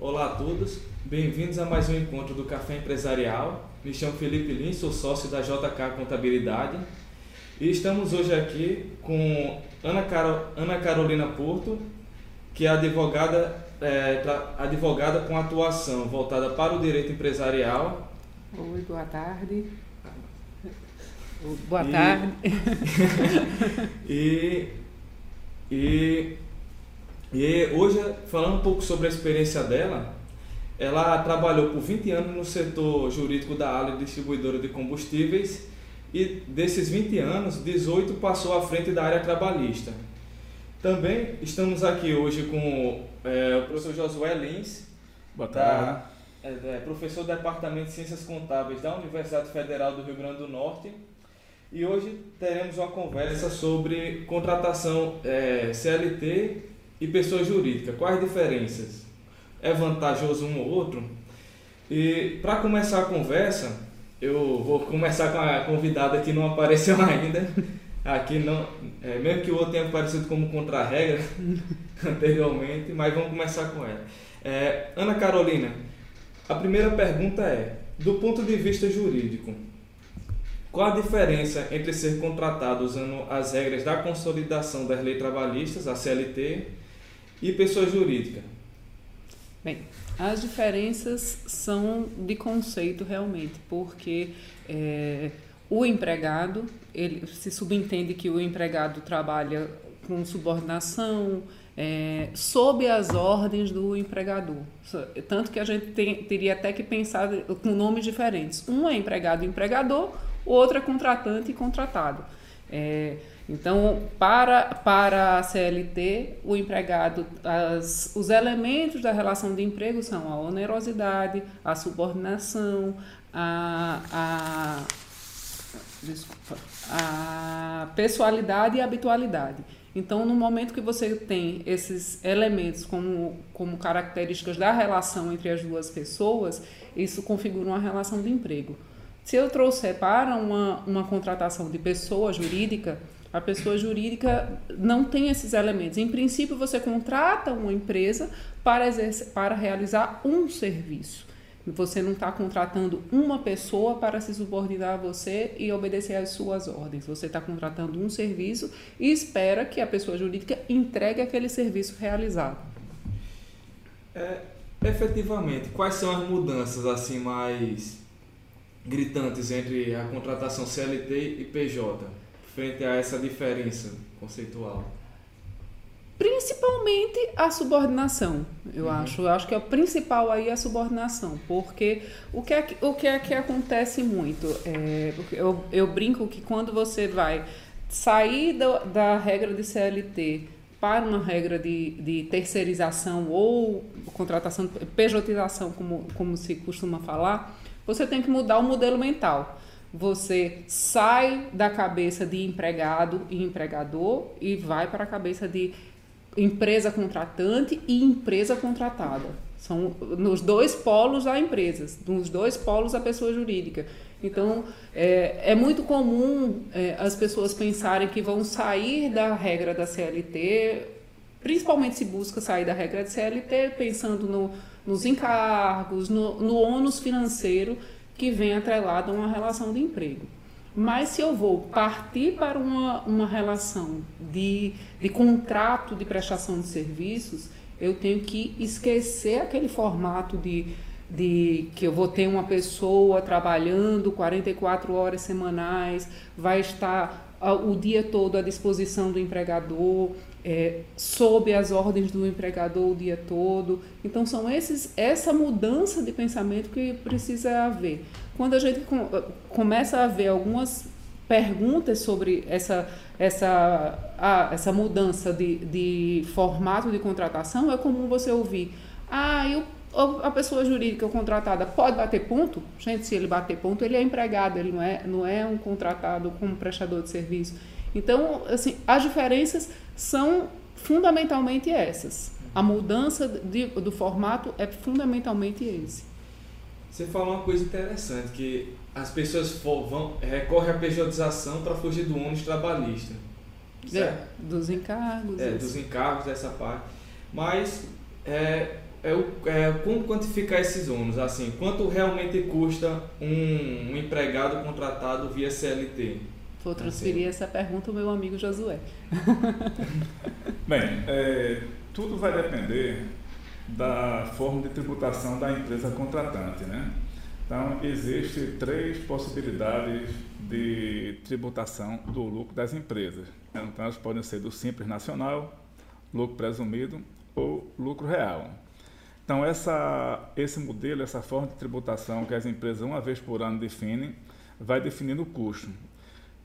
Olá a todos, bem-vindos a mais um encontro do Café Empresarial. Me chamo Felipe Lins, sou sócio da JK Contabilidade e estamos hoje aqui com Ana, Caro, Ana Carolina Porto, que é advogada, é, advogada com atuação voltada para o direito empresarial. Oi, boa tarde. Boa e, tarde. e, e e hoje, falando um pouco sobre a experiência dela, ela trabalhou por 20 anos no setor jurídico da Ale Distribuidora de Combustíveis e desses 20 anos, 18 passou à frente da área trabalhista. Também estamos aqui hoje com é, o professor Josué Lins, Boa tarde. Da, é, é, professor do Departamento de Ciências Contábeis da Universidade Federal do Rio Grande do Norte. E hoje teremos uma conversa sobre contratação é, CLT e pessoa jurídica. Quais as diferenças? É vantajoso um ou outro? E para começar a conversa, eu vou começar com a convidada que não apareceu ainda. Aqui não, é, mesmo que o outro tenha aparecido como contra-regra anteriormente, mas vamos começar com ela. É, Ana Carolina, a primeira pergunta é: do ponto de vista jurídico, qual a diferença entre ser contratado usando as regras da consolidação das leis trabalhistas, a CLT, e pessoa jurídica? Bem, as diferenças são de conceito realmente, porque é, o empregado, ele se subentende que o empregado trabalha com subordinação, é, sob as ordens do empregador. Tanto que a gente tem, teria até que pensar com nomes diferentes. Um é empregado e empregador, o outro é contratante e contratado. É, então, para, para a CLT, o empregado, as, os elementos da relação de emprego são a onerosidade, a subordinação, a, a, desculpa, a pessoalidade e a habitualidade. Então, no momento que você tem esses elementos como, como características da relação entre as duas pessoas, isso configura uma relação de emprego. Se eu trouxer para uma, uma contratação de pessoa jurídica, a pessoa jurídica não tem esses elementos. Em princípio, você contrata uma empresa para, exercer, para realizar um serviço. Você não está contratando uma pessoa para se subordinar a você e obedecer às suas ordens. Você está contratando um serviço e espera que a pessoa jurídica entregue aquele serviço realizado. É, efetivamente, quais são as mudanças assim mais gritantes entre a contratação CLT e PJ? Frente a essa diferença conceitual? Principalmente a subordinação, eu uhum. acho. Eu acho que é o principal aí é a subordinação, porque o que é que, o que, é que acontece muito? É, eu, eu brinco que quando você vai sair da, da regra de CLT para uma regra de, de terceirização ou contratação, pejotização, como, como se costuma falar, você tem que mudar o modelo mental. Você sai da cabeça de empregado e empregador e vai para a cabeça de empresa contratante e empresa contratada. São nos dois polos há empresas, nos dois polos a pessoa jurídica. Então, é, é muito comum é, as pessoas pensarem que vão sair da regra da CLT, principalmente se busca sair da regra da CLT, pensando no, nos encargos, no, no ônus financeiro que vem atrelado a uma relação de emprego. Mas se eu vou partir para uma, uma relação de, de contrato de prestação de serviços, eu tenho que esquecer aquele formato de, de que eu vou ter uma pessoa trabalhando 44 horas semanais, vai estar o dia todo à disposição do empregador, é, sob as ordens do empregador o dia todo. Então são esses essa mudança de pensamento que precisa haver. Quando a gente com, começa a ver algumas perguntas sobre essa essa a, essa mudança de, de formato de contratação, é comum você ouvir: "Ah, eu a pessoa jurídica contratada pode bater ponto? Gente, se ele bater ponto, ele é empregado, ele não é, não é um contratado como prestador de serviço. Então, assim, as diferenças são fundamentalmente essas. A mudança de, do formato é fundamentalmente esse. Você falou uma coisa interessante, que as pessoas vão, recorrem à pejotização para fugir do ônus trabalhista. É, dos encargos. É, dos encargos, dessa parte. Mas é, é, é como quantificar esses ônus, assim, quanto realmente custa um, um empregado contratado via CLT? Vou transferir essa pergunta ao meu amigo Josué. Bem, é, tudo vai depender da forma de tributação da empresa contratante, né? Então, existem três possibilidades de tributação do lucro das empresas. Então, elas podem ser do Simples Nacional, lucro presumido ou lucro real. Então, essa, esse modelo, essa forma de tributação que as empresas, uma vez por ano, definem, vai definindo o custo.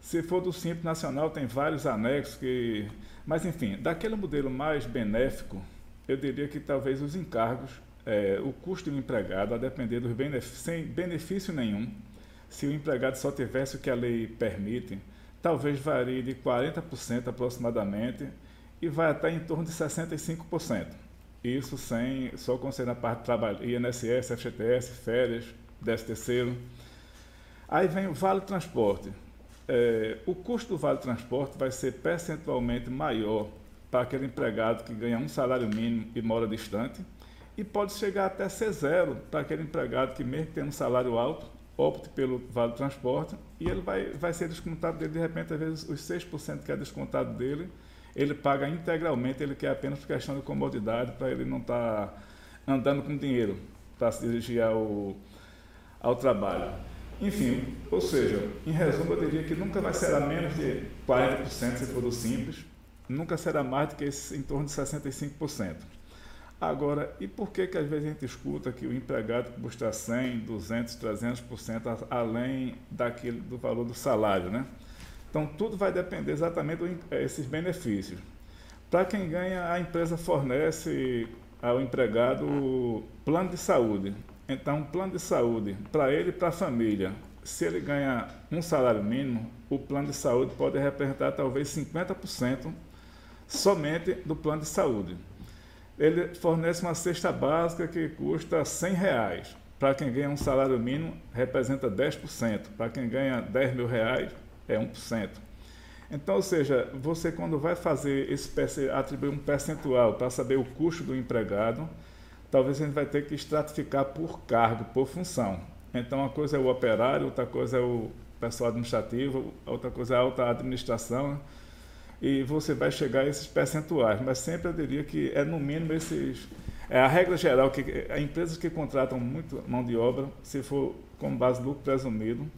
Se for do Simples Nacional, tem vários anexos que. Mas, enfim, daquele modelo mais benéfico, eu diria que talvez os encargos, é, o custo do empregado, a depender dos benefícios, sem benefício nenhum, se o empregado só tivesse o que a lei permite, talvez varie de 40% aproximadamente e vai até em torno de 65%. Isso sem só considerar a parte de trabalho, INSS, FGTS, férias, 10 terceiro. Aí vem o vale transporte. É, o custo do vale transporte vai ser percentualmente maior para aquele empregado que ganha um salário mínimo e mora distante, e pode chegar até ser zero para aquele empregado que, mesmo tendo um salário alto, opte pelo vale transporte e ele vai, vai ser descontado dele, de repente, às vezes, os 6% que é descontado dele, ele paga integralmente, ele quer apenas por questão de comodidade, para ele não estar tá andando com dinheiro para se dirigir ao, ao trabalho. Enfim, ou seja, em resumo, eu diria que nunca vai ser a menos de 40% se for do simples, nunca será mais do que esse, em torno de 65%. Agora, e por que que às vezes a gente escuta que o empregado custa 100, 200, 300% além daquele, do valor do salário, né? Então, tudo vai depender exatamente desses benefícios. Para quem ganha, a empresa fornece ao empregado plano de saúde. Então, plano de saúde para ele e para a família. Se ele ganha um salário mínimo, o plano de saúde pode representar talvez 50% somente do plano de saúde. Ele fornece uma cesta básica que custa 100 reais. Para quem ganha um salário mínimo, representa 10%. Para quem ganha 10 mil reais, é 1%. Então, ou seja, você quando vai fazer esse atribuir um percentual para saber o custo do empregado, talvez a gente vai ter que estratificar por cargo, por função. Então, uma coisa é o operário, outra coisa é o pessoal administrativo, outra coisa é a alta administração e você vai chegar a esses percentuais, mas sempre eu diria que é no mínimo esses. É a regra geral que empresas que contratam muito mão de obra, se for com base lucro presumido,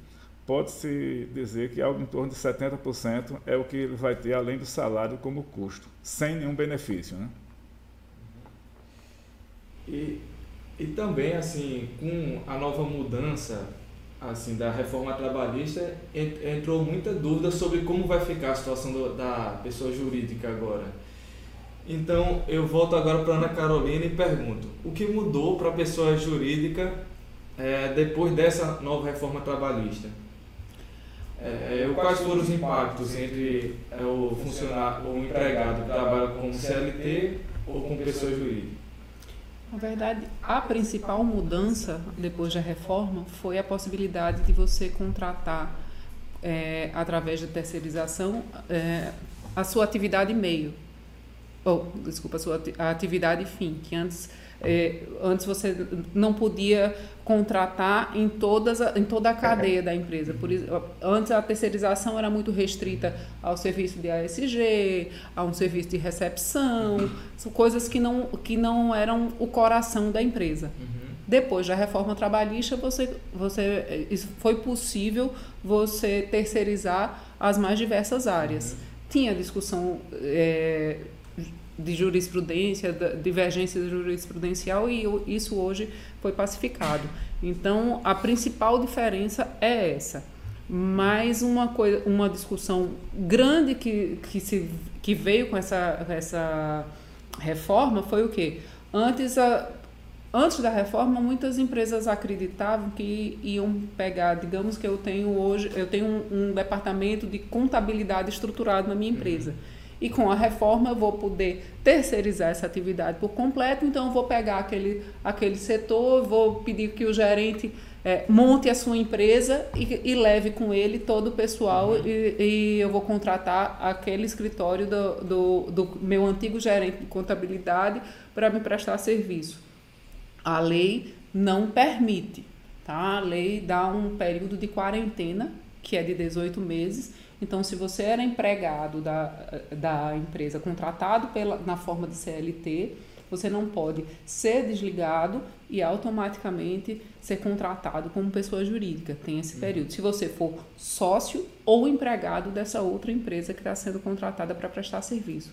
pode-se dizer que algo em torno de 70% é o que ele vai ter além do salário como custo, sem nenhum benefício. Né? E, e também, assim, com a nova mudança assim da reforma trabalhista entrou muita dúvida sobre como vai ficar a situação do, da pessoa jurídica agora. Então eu volto agora para Ana Carolina e pergunto: o que mudou para a pessoa jurídica é, depois dessa nova reforma trabalhista? É, é quais foram os impactos entre é, o funcionário, o empregado que trabalha como CLT ou com pessoa jurídica? Na verdade, a principal mudança depois da reforma foi a possibilidade de você contratar, é, através da terceirização, é, a sua atividade meio. Ou, desculpa, a sua atividade fim, que antes é, antes você não podia contratar em, todas, em toda a cadeia da empresa. Por isso, antes a terceirização era muito restrita ao serviço de ASG, a um serviço de recepção, são coisas que não, que não eram o coração da empresa. Uhum. Depois da reforma trabalhista, você, você, foi possível você terceirizar as mais diversas áreas. Uhum. Tinha discussão é, de jurisprudência, divergência jurisprudencial e isso hoje foi pacificado. Então, a principal diferença é essa. Mais uma coisa, uma discussão grande que, que, se, que veio com essa, essa reforma foi o quê? Antes, a, antes da reforma, muitas empresas acreditavam que iam pegar, digamos que eu tenho hoje, eu tenho um, um departamento de contabilidade estruturado na minha empresa. Uhum e com a reforma eu vou poder terceirizar essa atividade por completo, então eu vou pegar aquele, aquele setor, vou pedir que o gerente é, monte a sua empresa e, e, leve com ele todo o pessoal uhum. e, e, eu vou contratar aquele escritório do, do, do meu antigo gerente de contabilidade para me prestar serviço. a lei não permite. Tá? A lei dá um período de quarentena, que é de 18 meses. Então, se você era empregado da, da empresa, contratado pela, na forma de CLT, você não pode ser desligado e automaticamente ser contratado como pessoa jurídica. Tem esse período. Se você for sócio ou empregado dessa outra empresa que está sendo contratada para prestar serviço.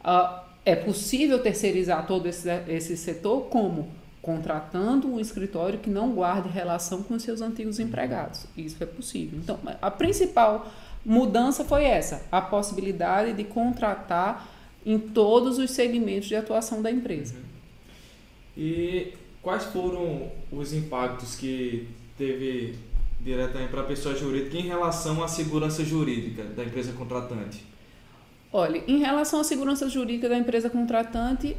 Uh, é possível terceirizar todo esse, esse setor como? Contratando um escritório que não guarde relação com seus antigos empregados. Isso é possível. Então, a principal mudança foi essa: a possibilidade de contratar em todos os segmentos de atuação da empresa. Uhum. E quais foram os impactos que teve diretamente para a pessoa jurídica em relação à segurança jurídica da empresa contratante? Olha, em relação à segurança jurídica da empresa contratante,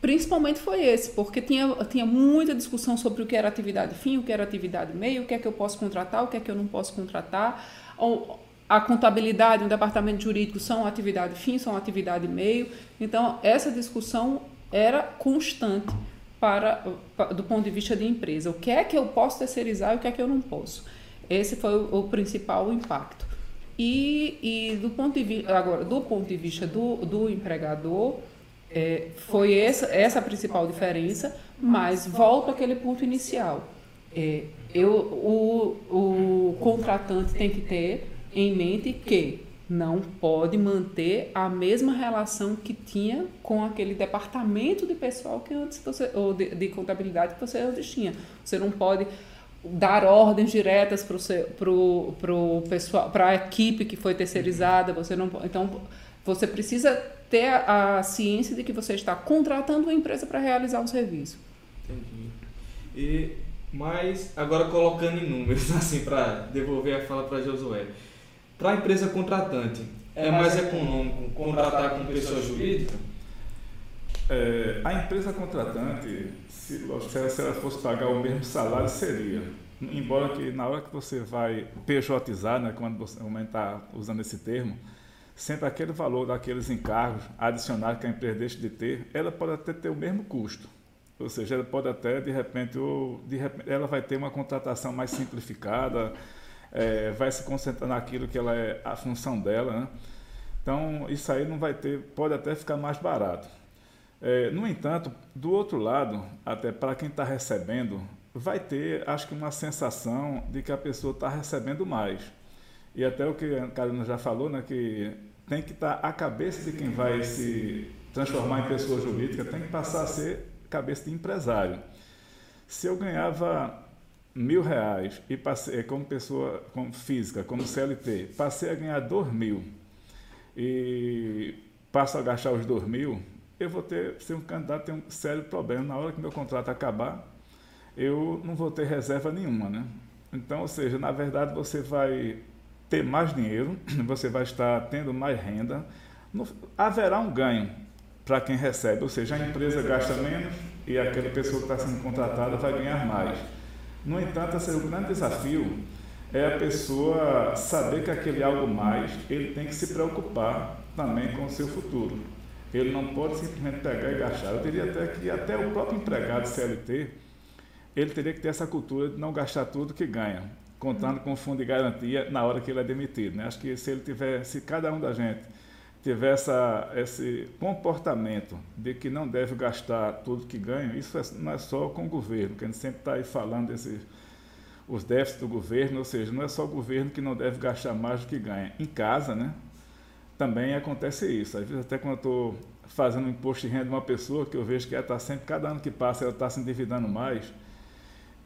principalmente foi esse, porque tinha, tinha muita discussão sobre o que era atividade fim, o que era atividade meio, o que é que eu posso contratar, o que é que eu não posso contratar. Ou, a contabilidade o departamento jurídico são atividade fim, são atividade meio. Então, essa discussão era constante para, do ponto de vista de empresa. O que é que eu posso terceirizar e o que é que eu não posso. Esse foi o, o principal impacto. E, e do ponto de vista agora do ponto de vista do, do empregador é, foi essa essa a principal diferença, mas volto àquele ponto inicial. É, eu, o, o contratante tem que ter em mente que não pode manter a mesma relação que tinha com aquele departamento de pessoal que antes você ou de, de contabilidade que você antes tinha. Você não pode dar ordens diretas para o pro, pessoal, para a equipe que foi terceirizada. Você não, então você precisa ter a, a ciência de que você está contratando uma empresa para realizar um serviço. Entendi. E mas agora colocando em números assim para devolver a fala para Josué. Para a empresa contratante, é, é mais econômico contratar com pessoa jurídica? É, a empresa contratante, se, se ela fosse pagar o mesmo salário, seria. Embora que na hora que você vai PJizar, né, quando você está usando esse termo, sempre aquele valor daqueles encargos adicionais que a empresa deixa de ter, ela pode até ter o mesmo custo. Ou seja, ela pode até, de repente, ou, de repente ela vai ter uma contratação mais simplificada, é, vai se concentrar naquilo que ela é a função dela. Né? Então, isso aí não vai ter, pode até ficar mais barato. É, no entanto, do outro lado, até para quem está recebendo, vai ter, acho que, uma sensação de que a pessoa está recebendo mais. E até o que a Karina já falou, né, que tem que estar tá, a cabeça de quem vai se transformar em pessoa jurídica, tem que passar a ser cabeça de empresário. Se eu ganhava mil reais e passei como pessoa como física, como CLT, passei a ganhar dois mil e passo a gastar os dois mil, eu vou ter, ser um candidato tem um sério problema. Na hora que meu contrato acabar, eu não vou ter reserva nenhuma, né? Então, ou seja, na verdade você vai ter mais dinheiro, você vai estar tendo mais renda, no, haverá um ganho para quem recebe, ou seja, a empresa gasta menos e aquela pessoa que está sendo contratada vai ganhar mais. No entanto, é o grande desafio é a pessoa saber que aquele algo mais, ele tem que se preocupar também com o seu futuro. Ele não pode simplesmente pegar e gastar. Eu diria até que até o próprio empregado CLT, ele teria que ter essa cultura de não gastar tudo que ganha, contando com o fundo de garantia na hora que ele é demitido. Né? Acho que se ele tiver, se cada um da gente tiver essa, esse comportamento de que não deve gastar tudo que ganha, isso é, não é só com o governo, que a gente sempre está aí falando desses os déficits do governo, ou seja, não é só o governo que não deve gastar mais do que ganha. Em casa, né, também acontece isso. Às vezes até quando eu estou fazendo imposto de renda de uma pessoa, que eu vejo que ela está sempre, cada ano que passa, ela está se endividando mais,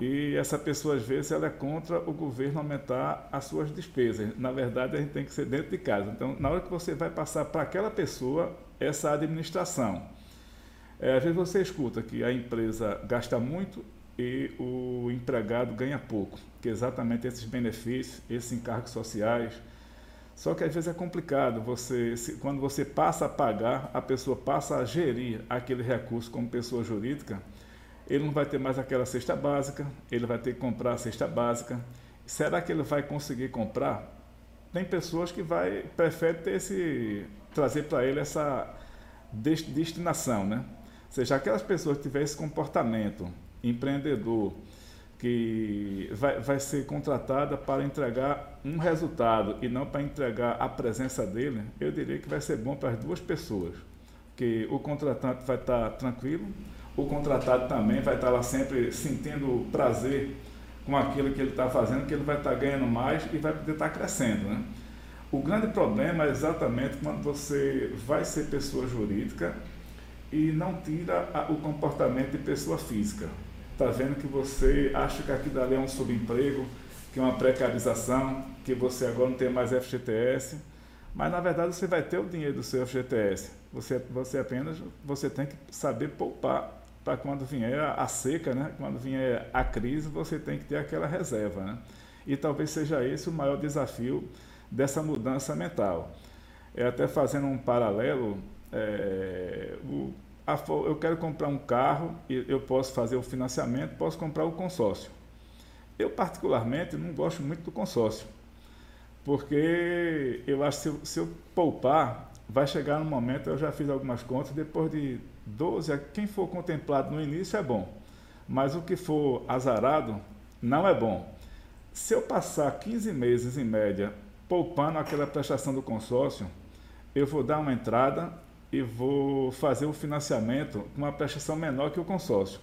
e essa pessoa, às vezes, ela é contra o governo aumentar as suas despesas. Na verdade, a gente tem que ser dentro de casa. Então, na hora que você vai passar para aquela pessoa essa administração, é, às vezes você escuta que a empresa gasta muito e o empregado ganha pouco, que é exatamente esses benefícios, esses encargos sociais. Só que às vezes é complicado, você, quando você passa a pagar, a pessoa passa a gerir aquele recurso como pessoa jurídica, ele não vai ter mais aquela cesta básica, ele vai ter que comprar a cesta básica. Será que ele vai conseguir comprar? Tem pessoas que vai preferem ter esse trazer para ele essa destinação, né? seja, aquelas pessoas que tiverem esse comportamento empreendedor, que vai, vai ser contratada para entregar um resultado e não para entregar a presença dele, eu diria que vai ser bom para as duas pessoas. Que o contratante vai estar tranquilo, o contratado também vai estar lá sempre sentindo prazer com aquilo que ele está fazendo, que ele vai estar ganhando mais e vai poder estar crescendo. Né? O grande problema é exatamente quando você vai ser pessoa jurídica e não tira o comportamento de pessoa física está vendo que você acha que aquilo ali é um subemprego, que é uma precarização, que você agora não tem mais FGTS, mas na verdade você vai ter o dinheiro do seu FGTS. Você, você apenas você tem que saber poupar para quando vier a, seca, né? quando vier a crise, você tem que ter aquela reserva. Né? E talvez seja esse o maior desafio dessa mudança mental. É até fazendo um paralelo, é, o, eu quero comprar um carro, eu posso fazer o financiamento, posso comprar o consórcio. Eu, particularmente, não gosto muito do consórcio, porque eu acho que se se eu poupar, vai chegar no momento, eu já fiz algumas contas, depois de 12, quem for contemplado no início é bom, mas o que for azarado não é bom. Se eu passar 15 meses, em média, poupando aquela prestação do consórcio, eu vou dar uma entrada e vou fazer o financiamento com uma prestação menor que o consórcio.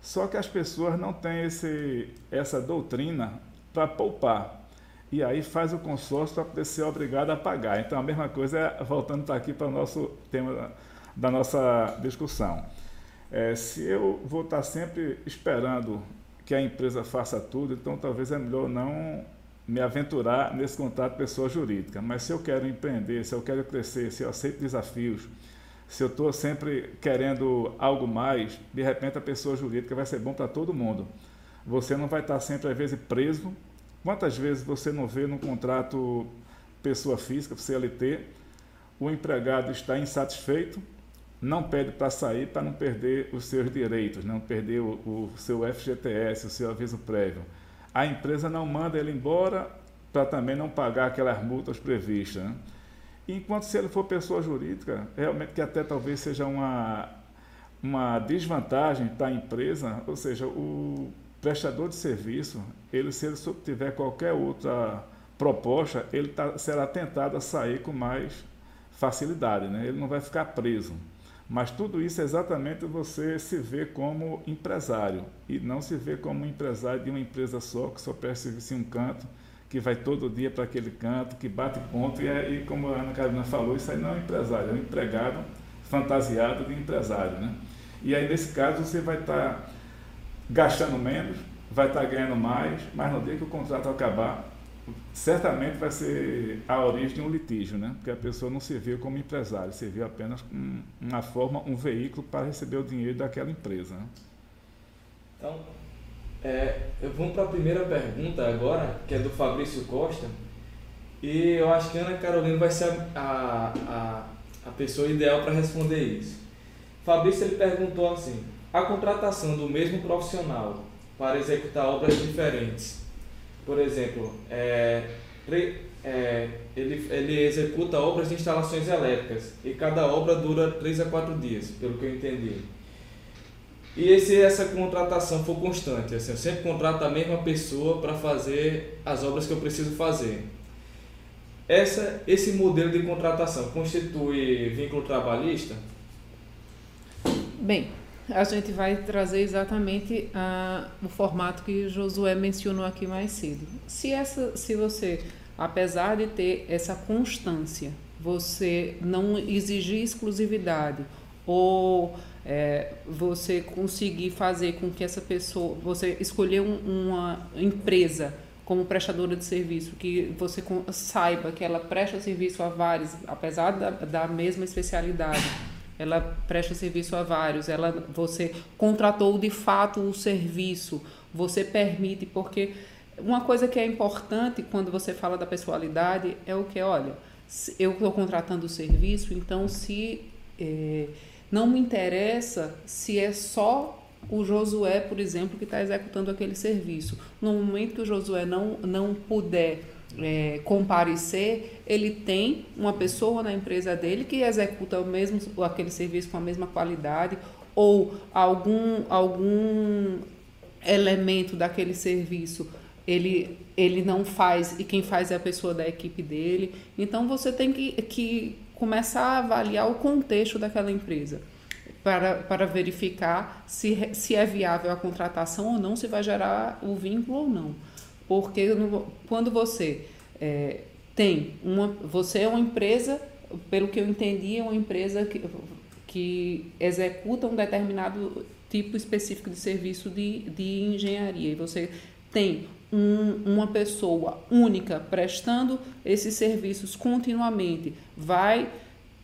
Só que as pessoas não têm esse, essa doutrina para poupar. E aí faz o consórcio para poder ser obrigado a pagar. Então a mesma coisa é, voltando aqui para o nosso tema da, nossa discussão. É, se eu vou estar sempre esperando que a empresa faça tudo, então talvez é melhor não me aventurar nesse contato pessoa jurídica. Mas se eu quero empreender, se eu quero crescer, se eu aceito desafios, se eu estou sempre querendo algo mais, de repente a pessoa jurídica vai ser bom para todo mundo. Você não vai estar sempre, às vezes, preso. Quantas vezes você não vê no contrato pessoa física, CLT, o empregado está insatisfeito, não pede para sair para não perder os seus direitos, não perder o, o seu FGTS, o seu aviso prévio a empresa não manda ele embora para também não pagar aquelas multas previstas. Né? Enquanto se ele for pessoa jurídica, realmente que até talvez seja uma, uma desvantagem para a empresa, ou seja, o prestador de serviço, ele se ele tiver qualquer outra proposta, ele tá, será tentado a sair com mais facilidade, né? ele não vai ficar preso. Mas tudo isso é exatamente você se ver como empresário e não se ver como empresário de uma empresa só, que só em um canto, que vai todo dia para aquele canto, que bate ponto. E, é, e como a Ana Carolina falou, isso aí não é um empresário, é um empregado fantasiado de empresário. Né? E aí, nesse caso, você vai estar tá gastando menos, vai estar tá ganhando mais, mas no dia que o contrato acabar, certamente vai ser a origem de um litígio, né? porque a pessoa não se viu como empresário, se viu apenas como uma forma, um veículo para receber o dinheiro daquela empresa. Né? Então, é, vamos para a primeira pergunta agora, que é do Fabrício Costa, e eu acho que a Ana Carolina vai ser a, a, a pessoa ideal para responder isso. Fabrício ele perguntou assim, a contratação do mesmo profissional para executar obras diferentes por exemplo, é, é, ele, ele executa obras de instalações elétricas e cada obra dura 3 a 4 dias, pelo que eu entendi. E se essa contratação for constante, assim, eu sempre contrato a mesma pessoa para fazer as obras que eu preciso fazer. Essa, esse modelo de contratação constitui vínculo trabalhista? Bem, a gente vai trazer exatamente uh, o formato que Josué mencionou aqui mais cedo. Se, essa, se você, apesar de ter essa constância, você não exigir exclusividade ou é, você conseguir fazer com que essa pessoa, você escolher um, uma empresa como prestadora de serviço, que você saiba que ela presta serviço a vários, apesar da, da mesma especialidade ela presta serviço a vários, ela você contratou de fato o serviço, você permite porque uma coisa que é importante quando você fala da pessoalidade é o que olha, eu estou contratando o serviço, então se é, não me interessa se é só o Josué, por exemplo, que está executando aquele serviço. No momento que o Josué não, não puder é, comparecer, ele tem uma pessoa na empresa dele que executa o mesmo aquele serviço com a mesma qualidade ou algum, algum elemento daquele serviço ele, ele não faz e quem faz é a pessoa da equipe dele. Então você tem que, que começar a avaliar o contexto daquela empresa para, para verificar se, se é viável a contratação ou não, se vai gerar o vínculo ou não. Porque no, quando você é, tem uma. Você é uma empresa, pelo que eu entendi, é uma empresa que, que executa um determinado tipo específico de serviço de, de engenharia. E você tem um, uma pessoa única prestando esses serviços continuamente. Vai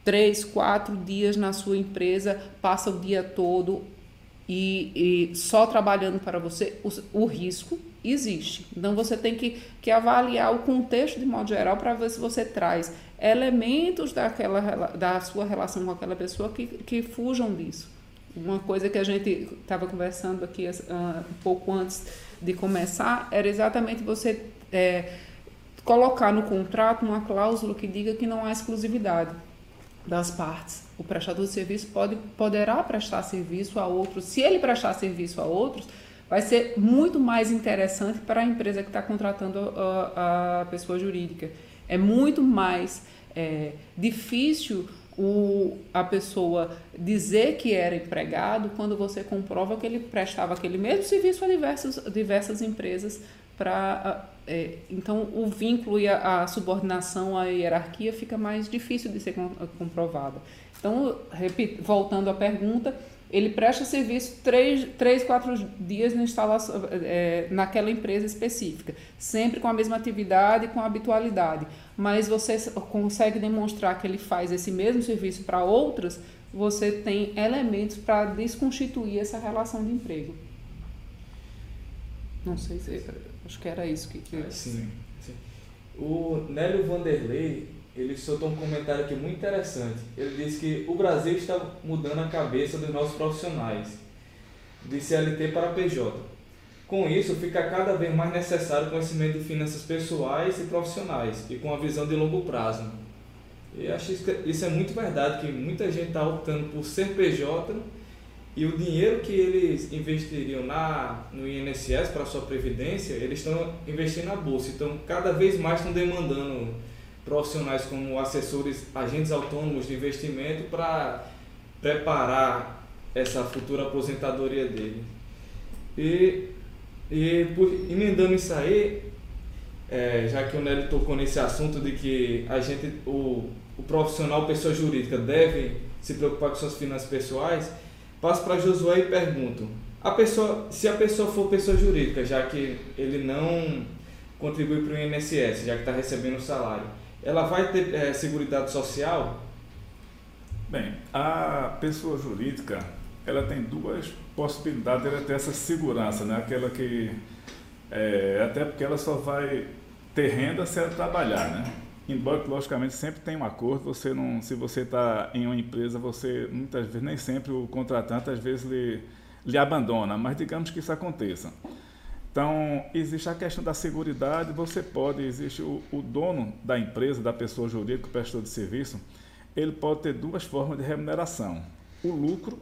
três, quatro dias na sua empresa, passa o dia todo e, e só trabalhando para você, o, o, risco existe. Então você tem que, que avaliar o contexto de modo geral para ver se você traz elementos daquela, da sua relação com aquela pessoa que, que fujam disso. Uma coisa que a gente estava conversando aqui uh, um pouco antes de começar era exatamente você é, colocar no contrato uma cláusula que diga que não há exclusividade das partes. O prestador de serviço pode, poderá prestar serviço a outros. Se ele prestar serviço a outros, vai ser muito mais interessante para a empresa que está contratando a, a, pessoa jurídica. É muito mais é, difícil o, a pessoa dizer que era empregado quando você comprova que ele prestava aquele mesmo serviço a diversas, diversas empresas para é, então o vínculo e a, a, subordinação à hierarquia fica mais difícil de ser comprovada. Então, repito, voltando à pergunta, ele presta serviço três, três quatro dias na instalação, é, naquela empresa específica, sempre com a mesma atividade, com a habitualidade. Mas você consegue demonstrar que ele faz esse mesmo serviço para outras, você tem elementos para desconstituir essa relação de emprego. Não sei se. Acho que era isso que. que... Ah, sim, sim. O Nélio Vanderlei ele soltou um comentário aqui muito interessante. Ele disse que o Brasil está mudando a cabeça dos nossos profissionais, de CLT para PJ. Com isso, fica cada vez mais necessário conhecimento de finanças pessoais e profissionais, e com a visão de longo prazo. E acho isso é muito verdade, que muita gente está optando por ser PJ e o dinheiro que eles investiriam na, no INSS para sua previdência, eles estão investindo na bolsa. Então, cada vez mais estão demandando profissionais como assessores, agentes autônomos de investimento para preparar essa futura aposentadoria dele. E, e por, emendando isso aí, é, já que o Nélio tocou nesse assunto de que a gente, o, o profissional, pessoa jurídica, deve se preocupar com suas finanças pessoais, passo para Josué e pergunto: a pessoa, se a pessoa for pessoa jurídica, já que ele não contribui para o INSS, já que está recebendo o salário, ela vai ter é, seguridade social? Bem, a pessoa jurídica ela tem duas possibilidades de ter essa segurança, né? Aquela que é, até porque ela só vai ter renda se ela trabalhar, né? Embora logicamente sempre tem um acordo, você não, se você está em uma empresa, você muitas vezes nem sempre o contratante às vezes lhe, lhe abandona, mas digamos que isso aconteça. Então, existe a questão da segurança, você pode, existe o, o, dono da empresa, da pessoa jurídica, o prestador de serviço, ele pode ter duas formas de remuneração. O lucro,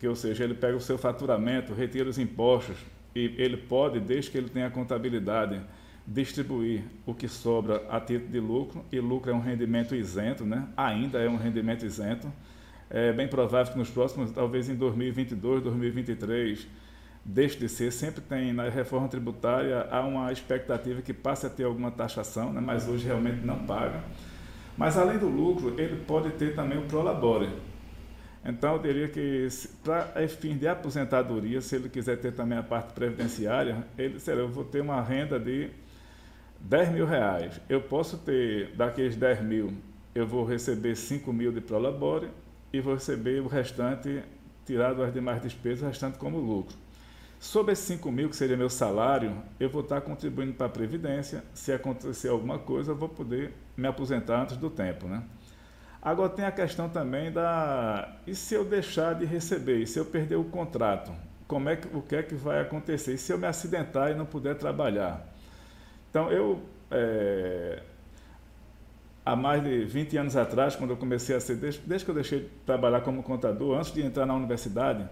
que ou seja, ele pega o seu faturamento, retira os impostos, e ele pode, desde que ele tenha a contabilidade, distribuir o que sobra a título de lucro, e lucro é um rendimento isento, né? ainda é um rendimento isento. É bem provável que nos próximos, talvez em 2022, 2023, deixe de ser, sempre tem na reforma tributária há uma expectativa que passe a ter alguma taxação, né, mas hoje realmente não paga. Mas além do lucro, ele pode ter também o prolabore. Então eu diria que para fim de aposentadoria, se ele quiser ter também a parte previdenciária, ele será, eu vou ter uma renda de 10 mil reais. Eu posso ter, daqueles 10 mil, eu vou receber 5 mil de prolabore e vou receber o restante, tirado as demais despesas, o restante como lucro. Sobre esses 5 mil, que seria meu salário, eu vou estar contribuindo para a Previdência. Se acontecer alguma coisa, eu vou poder me aposentar antes do tempo. Né? Agora tem a questão também da. E se eu deixar de receber? E se eu perder o contrato? Como é que, o que é que vai acontecer? E se eu me acidentar e não puder trabalhar? Então, eu. É, há mais de 20 anos atrás, quando eu comecei a ser, desde, desde que eu deixei de trabalhar como contador, antes de entrar na universidade,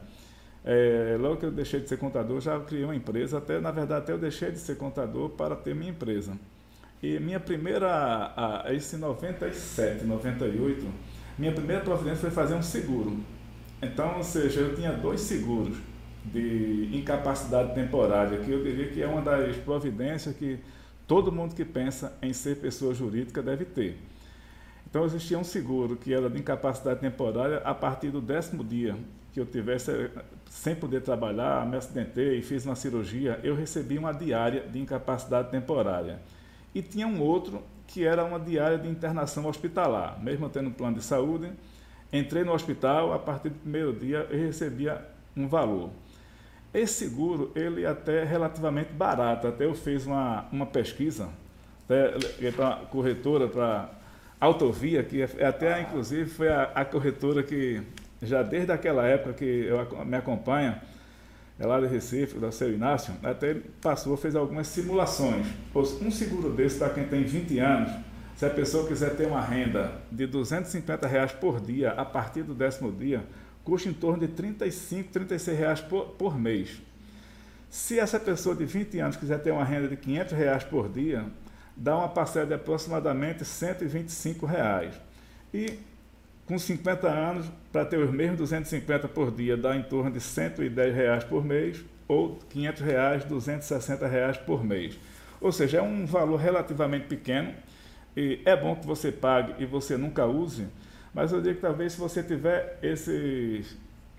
é, logo que eu deixei de ser contador, já criei uma empresa, até na verdade até eu deixei de ser contador para ter minha empresa. E minha primeira, a, esse 97, 98, minha primeira providência foi fazer um seguro. Então, ou seja, eu tinha dois seguros de incapacidade temporária, que eu diria que é uma das providências que todo mundo que pensa em ser pessoa jurídica deve ter. Então existia um seguro que era de incapacidade temporária a partir do décimo dia que eu tivesse sem poder trabalhar, me acidentei, fiz uma cirurgia, eu recebi uma diária de incapacidade temporária. E tinha um outro que era uma diária de internação hospitalar. Mesmo tendo um plano de saúde, entrei no hospital, a partir do primeiro dia eu recebia um valor. Esse seguro, ele é até relativamente barato. Até eu fiz uma, uma pesquisa para a corretora, para Autovia, que é, até inclusive foi a, a, corretora que já desde aquela época que eu, me acompanha, é lá de Recife, da seu Inácio, até passou, fez algumas simulações. Um seguro desse para quem tem 20 anos, se a pessoa quiser ter uma renda de 250 reais por dia a partir do décimo dia, custa em torno de 35, 36 reais por, por mês. Se essa pessoa de 20 anos quiser ter uma renda de 500 reais por dia, dá uma parcela de aproximadamente 125 reais. E com 50 anos, para ter os mesmos 250 por dia, dá em torno de 110 reais por mês ou 500 reais, 260 reais por mês. Ou seja, é um valor relativamente pequeno e é bom que você pague e você nunca use, mas eu digo que talvez se você tiver esse.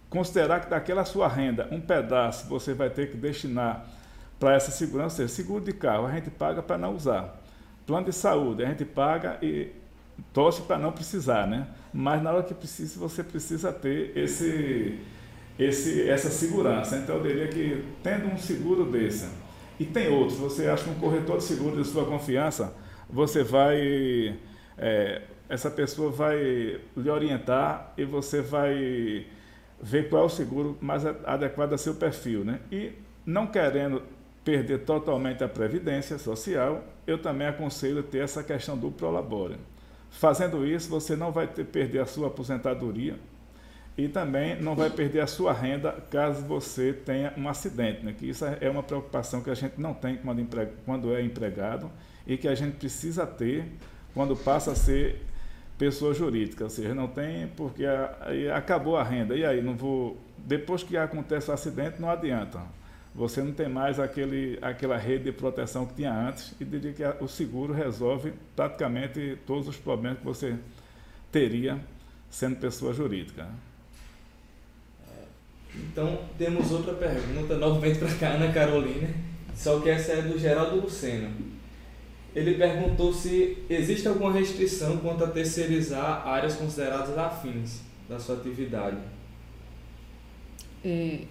considerar que daquela sua renda, um pedaço você vai ter que destinar para essa segurança, seguro de carro a gente paga para não usar. Plano de saúde a gente paga e torce para não precisar, né? Mas na hora que precisa, você precisa ter esse, esse, essa segurança. Então eu diria que tendo um seguro desse, e tem outros, você acha um corretor de seguro de sua confiança, você vai. É, essa pessoa vai lhe orientar e você vai ver qual é o seguro mais adequado a seu perfil. Né? E não querendo perder totalmente a previdência social, eu também aconselho ter essa questão do prolabore. Fazendo isso, você não vai ter, perder a sua aposentadoria e também não vai perder a sua renda caso você tenha um acidente, né? que isso é uma preocupação que a gente não tem quando, quando é empregado e que a gente precisa ter quando passa a ser pessoa jurídica, ou seja, não tem porque a, acabou a renda. E aí, não vou. Depois que acontece o acidente, não adianta. Você não tem mais aquele, aquela rede de proteção que tinha antes e diria que o seguro resolve praticamente todos os problemas que você teria sendo pessoa jurídica. Então, temos outra pergunta, novamente para a Ana Carolina, só que essa é do Geraldo Luceno ele perguntou se existe alguma restrição quanto a terceirizar áreas consideradas afins da sua atividade. É,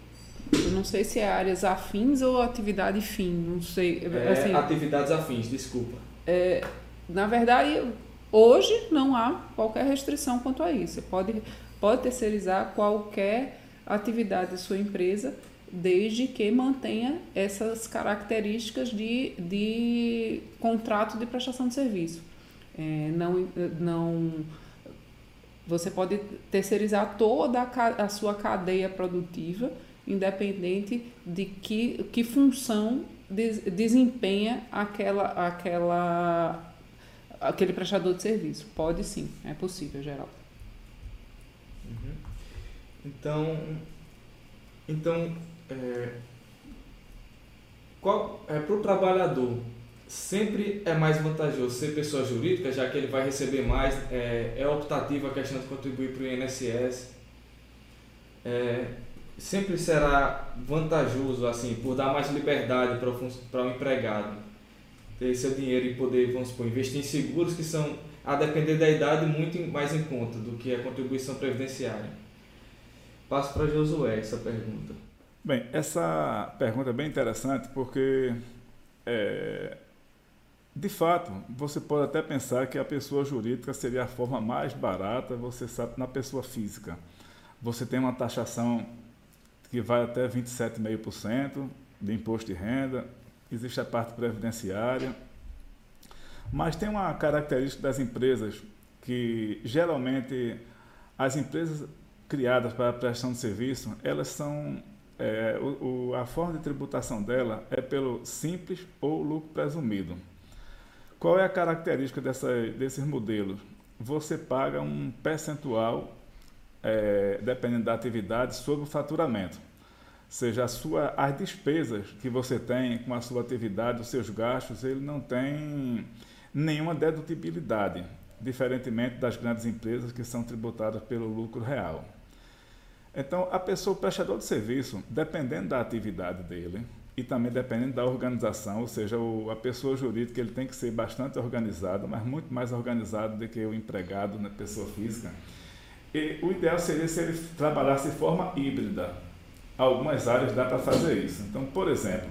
eu não sei se é áreas afins ou atividade fim, não sei. É, assim, atividades afins, desculpa. É, na verdade, hoje não há qualquer restrição quanto a isso. Você pode, pode terceirizar qualquer atividade da sua empresa desde que mantenha essas características de, de contrato de prestação de serviço. É, não, não, você pode terceirizar toda a, a sua cadeia produtiva, independente de que, que função des, desempenha aquela, aquela, aquele prestador de serviço. Pode sim, é possível, geral. Uhum. Então, então é, qual é para o trabalhador sempre é mais vantajoso ser pessoa jurídica, já que ele vai receber mais, é, é optativa a questão de contribuir para o INSS. É, sempre será vantajoso, assim, por dar mais liberdade para o, para o empregado ter seu dinheiro e poder, vamos supor, investir em seguros que são, a depender da idade, muito mais em conta do que a contribuição previdenciária. Passo para Josué essa pergunta. Bem, essa pergunta é bem interessante porque, é, de fato, você pode até pensar que a pessoa jurídica seria a forma mais barata, você sabe, na pessoa física. Você tem uma taxação que vai até 27,5% de imposto de renda, existe a parte previdenciária, Mas tem uma característica das empresas que geralmente as empresas criadas para a prestação de serviço, elas são é, o, o, a forma de tributação dela é pelo simples ou lucro presumido. Qual é a característica dessa, desses modelos? Você paga um percentual, é, dependendo da atividade, sobre o faturamento. Ou seja, sua, as despesas que você tem com a sua atividade, os seus gastos, ele não tem nenhuma dedutibilidade, diferentemente das grandes empresas que são tributadas pelo lucro real. Então, a pessoa, o prestador de serviço, dependendo da atividade dele e também dependendo da organização, ou seja, o, a pessoa jurídica ele tem que ser bastante organizado, mas muito mais organizado do que o empregado na pessoa física. E o ideal seria se ele trabalhasse de forma híbrida. Algumas áreas dá para fazer isso. Então, por exemplo,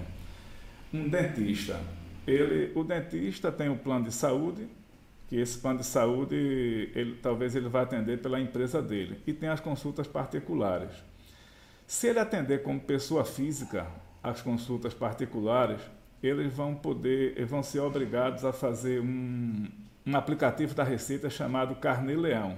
um dentista, ele, o dentista tem um plano de saúde que esse plano de saúde, ele, talvez ele vá atender pela empresa dele. E tem as consultas particulares. Se ele atender como pessoa física as consultas particulares, eles vão poder, vão ser obrigados a fazer um, um aplicativo da Receita chamado Carnê Leão.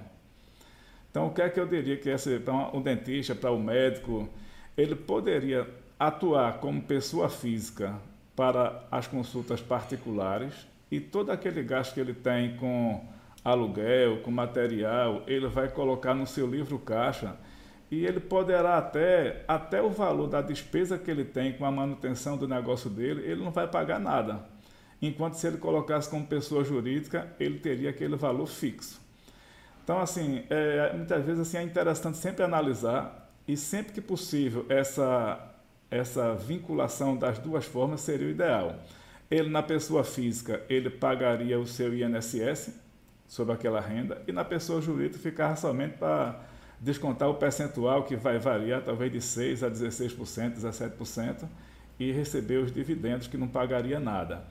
Então, o que é que eu diria que esse, então, o dentista, para o médico, ele poderia atuar como pessoa física para as consultas particulares e todo aquele gasto que ele tem com aluguel, com material, ele vai colocar no seu livro caixa e ele poderá até, até o valor da despesa que ele tem com a manutenção do negócio dele, ele não vai pagar nada. Enquanto se ele colocasse como pessoa jurídica, ele teria aquele valor fixo. Então, assim, é, muitas vezes assim, é interessante sempre analisar e sempre que possível essa, essa vinculação das duas formas seria o ideal. Ele, na pessoa física, ele pagaria o seu INSS sobre aquela renda e na pessoa jurídica ficava somente para descontar o percentual que vai variar talvez de 6% a 16%, 17% e receber os dividendos que não pagaria nada.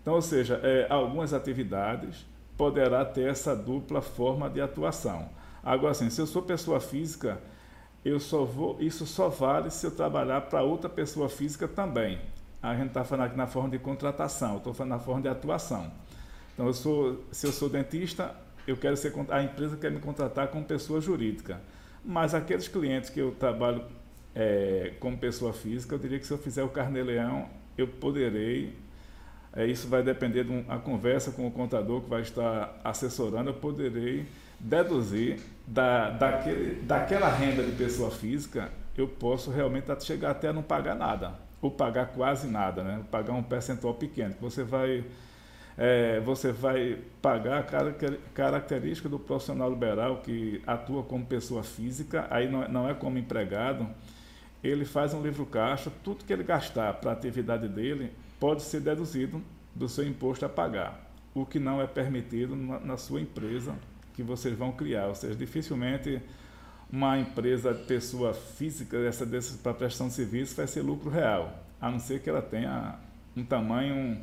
Então, ou seja, é, algumas atividades poderá ter essa dupla forma de atuação. Agora, assim, se eu sou pessoa física, eu só vou, isso só vale se eu trabalhar para outra pessoa física também a gente está falando aqui na forma de contratação, estou falando na forma de atuação. Então, eu sou, se eu sou dentista, eu quero ser a empresa quer me contratar como pessoa jurídica. Mas aqueles clientes que eu trabalho é, como pessoa física, eu diria que se eu fizer o carnê-leão, eu poderei. É, isso vai depender de uma conversa com o contador que vai estar assessorando, eu poderei deduzir da, daquele, daquela renda de pessoa física, eu posso realmente chegar até a não pagar nada ou pagar quase nada, né? pagar um percentual pequeno. Você vai, é, você vai pagar a característica do profissional liberal que atua como pessoa física, aí não, não é como empregado, ele faz um livro caixa, tudo que ele gastar para a atividade dele pode ser deduzido do seu imposto a pagar, o que não é permitido na, na sua empresa que vocês vão criar, ou seja, dificilmente uma empresa de pessoa física essa para prestação de serviço vai ser lucro real, a não ser que ela tenha um tamanho,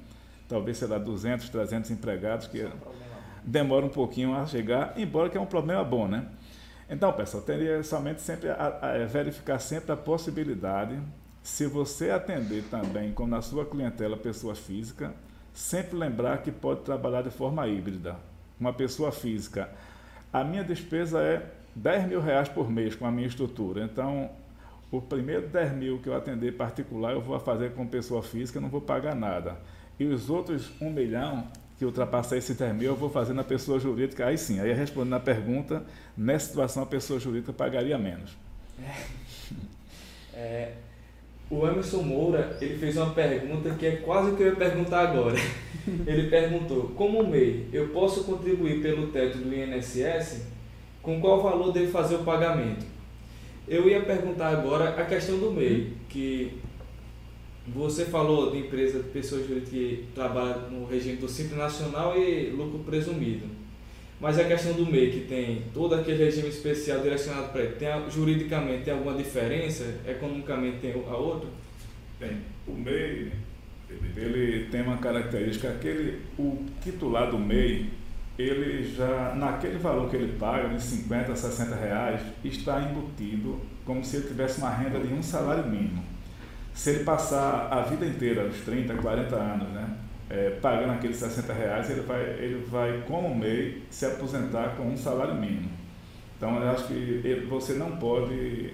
talvez, sei lá, 200, 300 empregados, que é demora um pouquinho a chegar, embora que é um problema bom, né? Então, pessoal, teria somente sempre a, a, a verificar sempre a possibilidade, se você atender também, como na sua clientela, pessoa física, sempre lembrar que pode trabalhar de forma híbrida. Uma pessoa física, a minha despesa é 10 mil reais por mês com a minha estrutura. Então, o primeiro 10 mil que eu atender particular, eu vou fazer com pessoa física, não vou pagar nada. E os outros 1 milhão que ultrapassar esse 10 mil, eu vou fazer na pessoa jurídica. Aí sim, aí respondendo a pergunta, nessa situação a pessoa jurídica pagaria menos. É, é, o Emerson Moura, ele fez uma pergunta que é quase o que eu ia perguntar agora. Ele perguntou, como MEI, eu posso contribuir pelo teto do INSS com qual valor deve fazer o pagamento. Eu ia perguntar agora a questão do MEI, que você falou de empresa de pessoas jurídicas que trabalham no regime do Simples Nacional e lucro presumido. Mas a questão do MEI, que tem todo aquele regime especial direcionado para ele, tem, juridicamente tem alguma diferença? Economicamente tem a outra? Tem. O MEI, ele, tem uma característica, aquele, o titular do MEI, ele já, naquele valor que ele paga, de 50 a 60 reais, está embutido como se ele tivesse uma renda de um salário mínimo. Se ele passar a vida inteira, os 30, 40 anos, né, é, pagando aqueles 60 reais, ele vai, ele vai, como MEI, se aposentar com um salário mínimo. Então, eu acho que ele, você não pode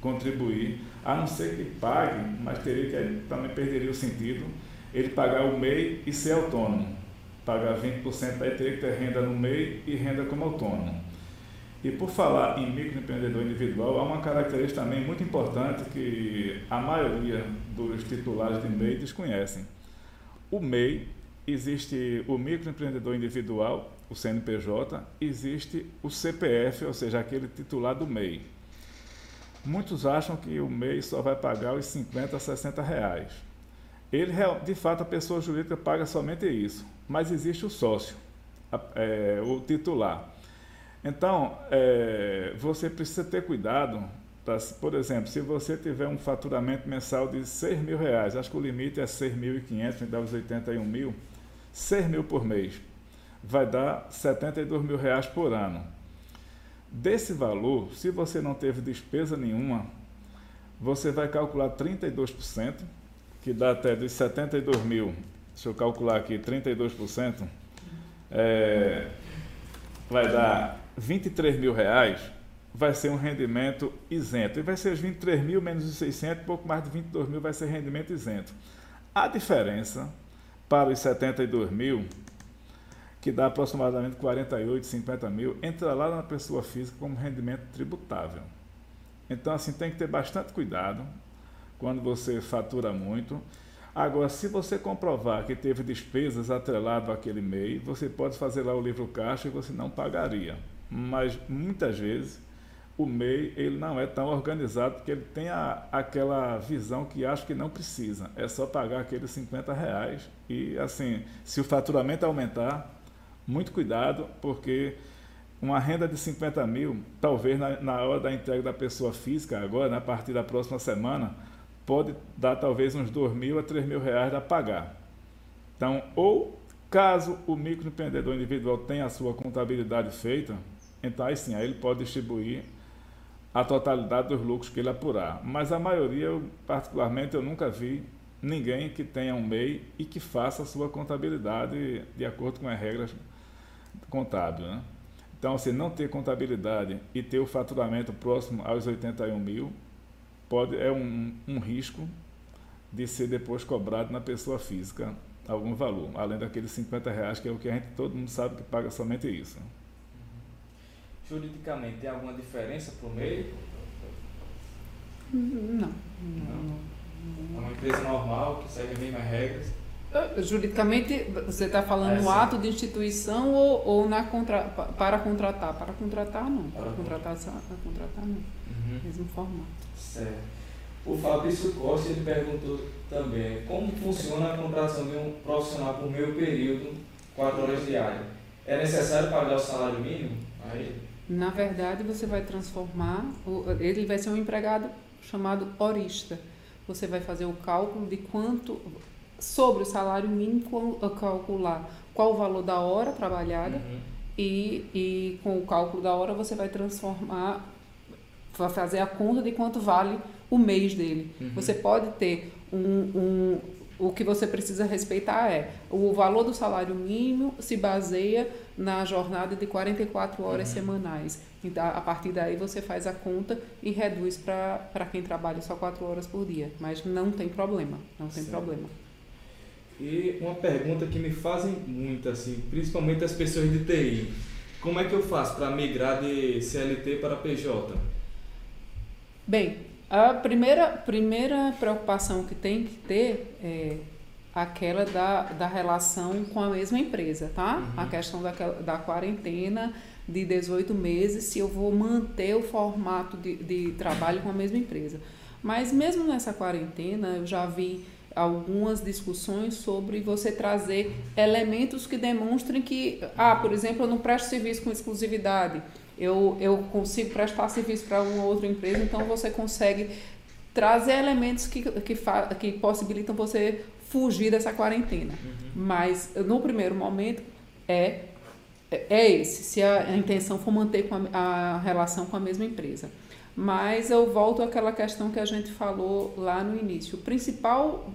contribuir, a não ser que pague, mas teria que também perderia o sentido ele pagar o MEI e ser autônomo. Pagar 20%, aí teria que ter renda no MEI e renda como autônomo. E por falar em microempreendedor individual, há uma característica também muito importante que a maioria dos titulares de MEI desconhecem. O MEI, existe o microempreendedor individual, o CNPJ, existe o CPF, ou seja, aquele titular do MEI. Muitos acham que o MEI só vai pagar os 50 a 60 reais. Ele, de fato, a pessoa jurídica paga somente isso, mas existe o sócio, é, o titular. Então, é, você precisa ter cuidado, por exemplo, se você tiver um faturamento mensal de 6 mil reais, acho que o limite é 6.500, me dá os 81 mil, 6 mil por mês, vai dar 72 mil reais por ano. Desse valor, se você não teve despesa nenhuma, você vai calcular 32%, que dá até dos 72 mil, deixa eu calcular aqui, 32%, é, vai dar 23 mil reais, vai ser um rendimento isento. E vai ser os 23 mil menos os 600, pouco mais de 22 mil vai ser rendimento isento. A diferença para os 72 mil, que dá aproximadamente 48, 50 mil, entra lá na pessoa física como rendimento tributável. Então, assim, tem que ter bastante cuidado quando você fatura muito. Agora, se você comprovar que teve despesas atrelado àquele MEI, você pode fazer lá o livro caixa e você não pagaria. Mas muitas vezes o MEI ele não é tão organizado porque ele tem a, aquela visão que acha que não precisa. É só pagar aqueles 50 reais. E assim, se o faturamento aumentar, muito cuidado, porque uma renda de 50 mil, talvez na, na hora da entrega da pessoa física, agora, né, a partir da próxima semana, pode dar talvez uns 2 mil a 3 mil reais a pagar. Então, ou caso o microempreendedor individual tenha a sua contabilidade feita, então aí sim, aí ele pode distribuir a totalidade dos lucros que ele apurar. Mas a maioria, eu, particularmente, eu nunca vi ninguém que tenha um MEI e que faça a sua contabilidade de acordo com as regras contábeis. Né? Então, se não ter contabilidade e ter o faturamento próximo aos 81 mil, pode, é um, um risco de ser depois cobrado na pessoa física algum valor, além daqueles 50 reais, que é o que a gente todo mundo sabe que paga somente isso. Juridicamente, tem alguma diferença para o meio? Não. Não. É uma empresa normal que segue as mesmas regras? Ah, juridicamente, você está falando é, no ato de instituição ou, ou na contra, para contratar? Para contratar, não. Para, para contratar, para contratar, não. Uhum. Mesmo formato. Certo. O Fabrício Costa ele perguntou também como funciona a contratação de um profissional por meio período, quatro horas diárias. É necessário pagar o salário mínimo? Aí na verdade, você vai transformar, ele vai ser um empregado chamado horista. Você vai fazer o cálculo de quanto, sobre o salário mínimo, calcular qual o valor da hora trabalhada uhum. e, e com o cálculo da hora você vai transformar, vai fazer a conta de quanto vale o mês dele. Uhum. Você pode ter um, um o que você precisa respeitar é o valor do salário mínimo se baseia na jornada de 44 horas uhum. semanais. Então, a partir daí você faz a conta e reduz para quem trabalha só 4 horas por dia. Mas não tem problema, não tem certo. problema. E uma pergunta que me fazem muito, assim, principalmente as pessoas de TI. Como é que eu faço para migrar de CLT para PJ? Bem, a primeira, primeira preocupação que tem que ter é aquela da, da relação com a mesma empresa, tá? Uhum. A questão da, da quarentena de 18 meses, se eu vou manter o formato de, de trabalho com a mesma empresa. Mas mesmo nessa quarentena, eu já vi algumas discussões sobre você trazer elementos que demonstrem que, ah, por exemplo, eu não presto serviço com exclusividade eu, eu consigo prestar serviço para uma outra empresa, então você consegue trazer elementos que, que, que possibilitam você fugir dessa quarentena. Uhum. Mas no primeiro momento é, é esse, se a, a intenção for manter com a, a relação com a mesma empresa. Mas eu volto àquela questão que a gente falou lá no início. O principal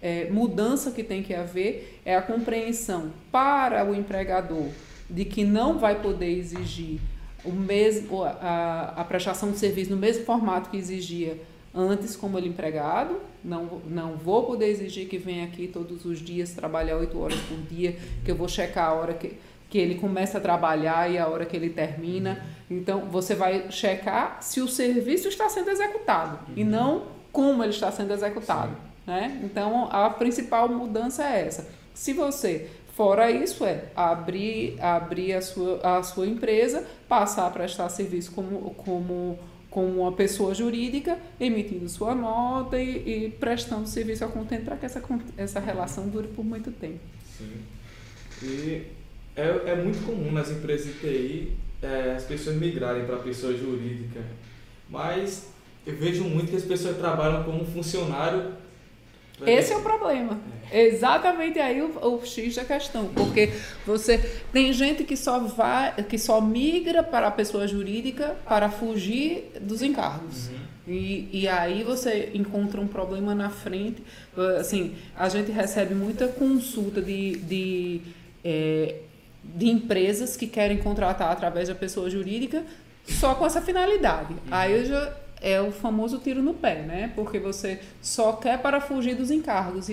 é, mudança que tem que haver é a compreensão para o empregador de que não vai poder exigir o mesmo, a, a prestação de serviço no mesmo formato que exigia antes como ele empregado, não, não vou poder exigir que venha aqui todos os dias trabalhar oito horas por dia, que eu vou checar a hora que, que ele começa a trabalhar e a hora que ele termina. Então, você vai checar se o serviço está sendo executado e não como ele está sendo executado. Né? Então, a principal mudança é essa. Se você Fora isso, é abrir, abrir a, sua, a sua empresa, passar a prestar serviço como, como, como uma pessoa jurídica, emitindo sua nota e, e prestando serviço ao contente para que essa, essa relação dure por muito tempo. Sim. E é, é muito comum nas empresas de TI é, as pessoas migrarem para pessoa jurídica, mas eu vejo muito que as pessoas trabalham como funcionário esse é o problema. É. Exatamente aí o, o, X da questão. Porque você tem gente que só vai, que só migra para a pessoa jurídica para fugir dos encargos. Uhum. E, e aí você encontra um problema na frente. Assim, a gente recebe muita consulta de, de, é, de empresas que querem contratar através da pessoa jurídica só com essa finalidade. Uhum. Aí eu já é o famoso tiro no pé, né? Porque você só quer para fugir dos encargos,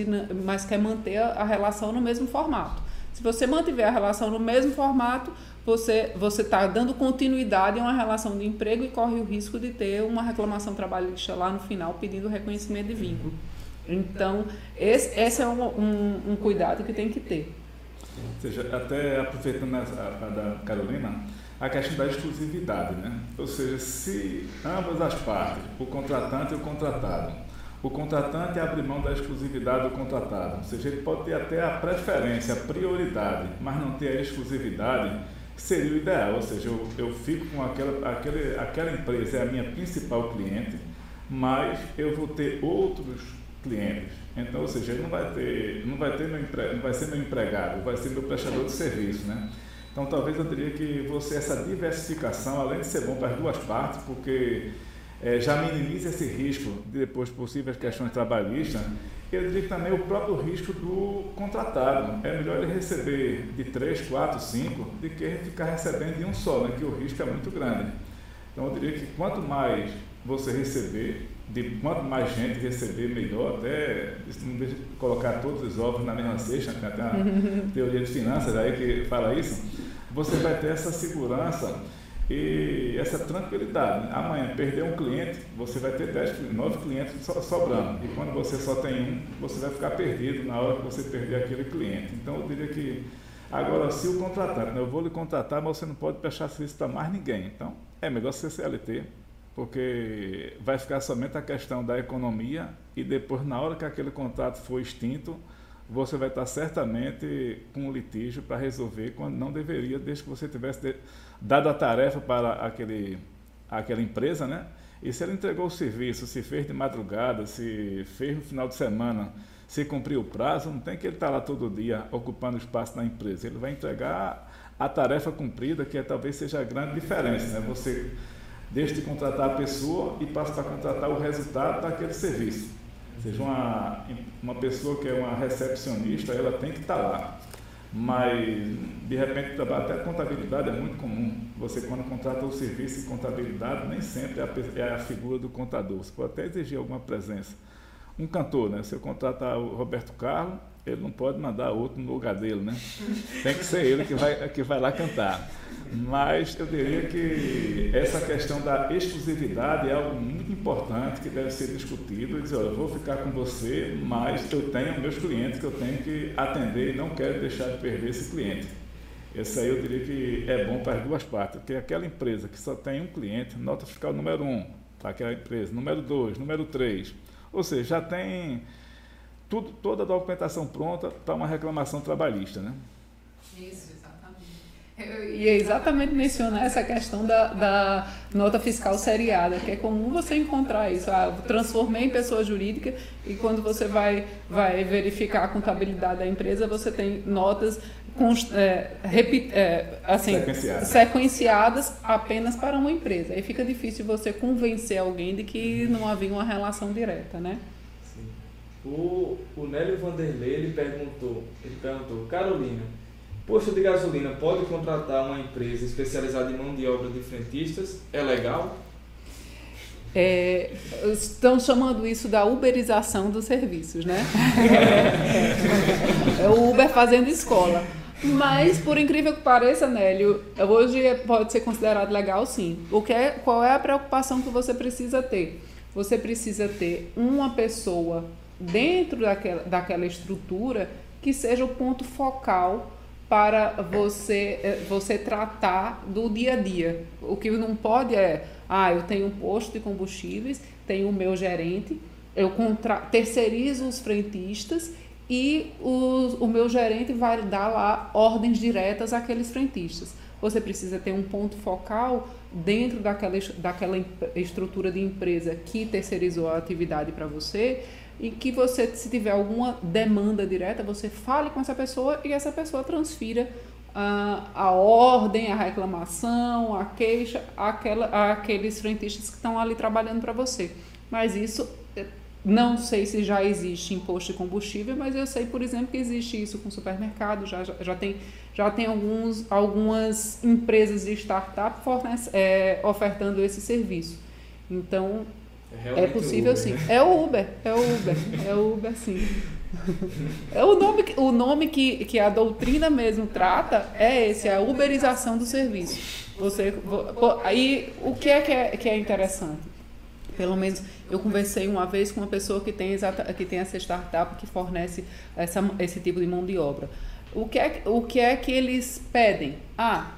mas quer manter a relação no mesmo formato. Se você mantiver a relação no mesmo formato, você você está dando continuidade a uma relação de emprego e corre o risco de ter uma reclamação trabalhista lá no final pedindo reconhecimento de vínculo. Então, esse, esse é um, um, um cuidado que tem que ter. Ou seja, até aproveitando a, a da Carolina, a questão da exclusividade, né? Ou seja, se ambas as partes, o contratante e o contratado, o contratante abre mão da exclusividade do contratado, ou seja, ele pode ter até a preferência, a prioridade, mas não ter a exclusividade, seria o ideal, ou seja, eu, eu fico com aquela, aquele, aquela empresa, é a minha principal cliente, mas eu vou ter outros clientes. Então, ou seja, ele não vai ter, não vai ter meu não vai ser meu empregado, vai ser meu prestador de serviço, né? Então, talvez eu diria que você, essa diversificação, além de ser bom para as duas partes, porque é, já minimiza esse risco de depois possíveis questões trabalhistas, eu diria que também o próprio risco do contratado. É melhor ele receber de três, quatro, cinco, do que ficar recebendo de um só, né, que o risco é muito grande. Então, eu diria que quanto mais você receber, de quanto mais gente receber, melhor. Até não deixa colocar todos os ovos na mesma cesta, tem até uma teoria de finanças aí que fala isso. Você vai ter essa segurança e essa tranquilidade. Amanhã, perder um cliente, você vai ter 10, 9 clientes sobrando. E quando você só tem um, você vai ficar perdido na hora que você perder aquele cliente. Então, eu diria que. Agora, se o contratante, né, eu vou lhe contratar, mas você não pode prestar serviço para mais ninguém. Então, é melhor ser CLT porque vai ficar somente a questão da economia e depois, na hora que aquele contrato for extinto, você vai estar certamente com um litígio para resolver quando não deveria, desde que você tivesse dado a tarefa para aquele, aquela empresa, né? E se ele entregou o serviço, se fez de madrugada, se fez no final de semana, se cumpriu o prazo, não tem que ele estar lá todo dia ocupando espaço na empresa. Ele vai entregar a tarefa cumprida, que é, talvez seja a grande diferença, né? Você deixa de contratar a pessoa e passa a contratar o resultado daquele serviço. Ou seja, uma, uma pessoa que é uma recepcionista, ela tem que estar lá. Mas, de repente, até a contabilidade é muito comum. Você, quando contrata o serviço de contabilidade, nem sempre é a, é a figura do contador. Você pode até exigir alguma presença. Um cantor, né? Se eu contratar o Roberto Carlos, ele não pode mandar outro no lugar dele, né? Tem que ser ele que vai, que vai lá cantar. Mas eu diria que essa questão da exclusividade é algo muito importante que deve ser discutido. E dizer, olha, eu vou ficar com você, mas eu tenho meus clientes que eu tenho que atender e não quero deixar de perder esse cliente. Esse aí eu diria que é bom para as duas partes, porque aquela empresa que só tem um cliente, nota fiscal número um para aquela empresa, número dois, número três, ou seja, já tem tudo, toda a documentação pronta para uma reclamação trabalhista, né? Isso, exatamente. Eu ia exatamente mencionar essa questão da, da nota fiscal seriada, que é comum você encontrar isso. Ah, transformei em pessoa jurídica e quando você vai, vai verificar a contabilidade da empresa, você tem notas é, repeat, é, assim, sequenciadas. sequenciadas apenas para uma empresa. Aí fica difícil você convencer alguém de que não havia uma relação direta, né? O, o Nélio Vanderlei ele perguntou, ele perguntou, Carolina, posto de gasolina pode contratar uma empresa especializada em mão de obra de frentistas? É legal? É, estão chamando isso da uberização dos serviços, né? É, é o Uber fazendo escola. Mas, por incrível que pareça, Nélio, hoje pode ser considerado legal sim. O que é, qual é a preocupação que você precisa ter? Você precisa ter uma pessoa dentro daquela, daquela estrutura que seja o ponto focal para você, eh, você tratar do dia a dia. O que não pode é, ah, eu tenho um posto de combustíveis, tenho o meu gerente, eu contra terceirizo os frentistas e os, o meu gerente vai dar lá ordens diretas àqueles frentistas. Você precisa ter um ponto focal dentro daquela, daquela estrutura de empresa que terceirizou a atividade para você e que você, se tiver alguma demanda direta, você fale com essa pessoa e essa pessoa transfira a, a ordem, a reclamação, a queixa, aquela, aqueles frentistas que estão ali trabalhando para você. Mas isso, eh, não sei se já existe imposto de combustível, mas eu sei, por exemplo, que existe isso com supermercado, já, já, já tem, já tem alguns, algumas empresas de startup fornece, é, ofertando esse serviço. Então, é, é possível sim. É o Uber, é o Uber, é o Uber sim. É o nome, o nome que, que a doutrina mesmo trata é esse, é a uberização do serviço. Você, aí o que é que, é que é interessante? Pelo menos eu conversei uma vez com uma pessoa que tem, exata, que tem essa startup que fornece essa, esse tipo de mão de obra. O que, é, o que é que eles pedem? Ah,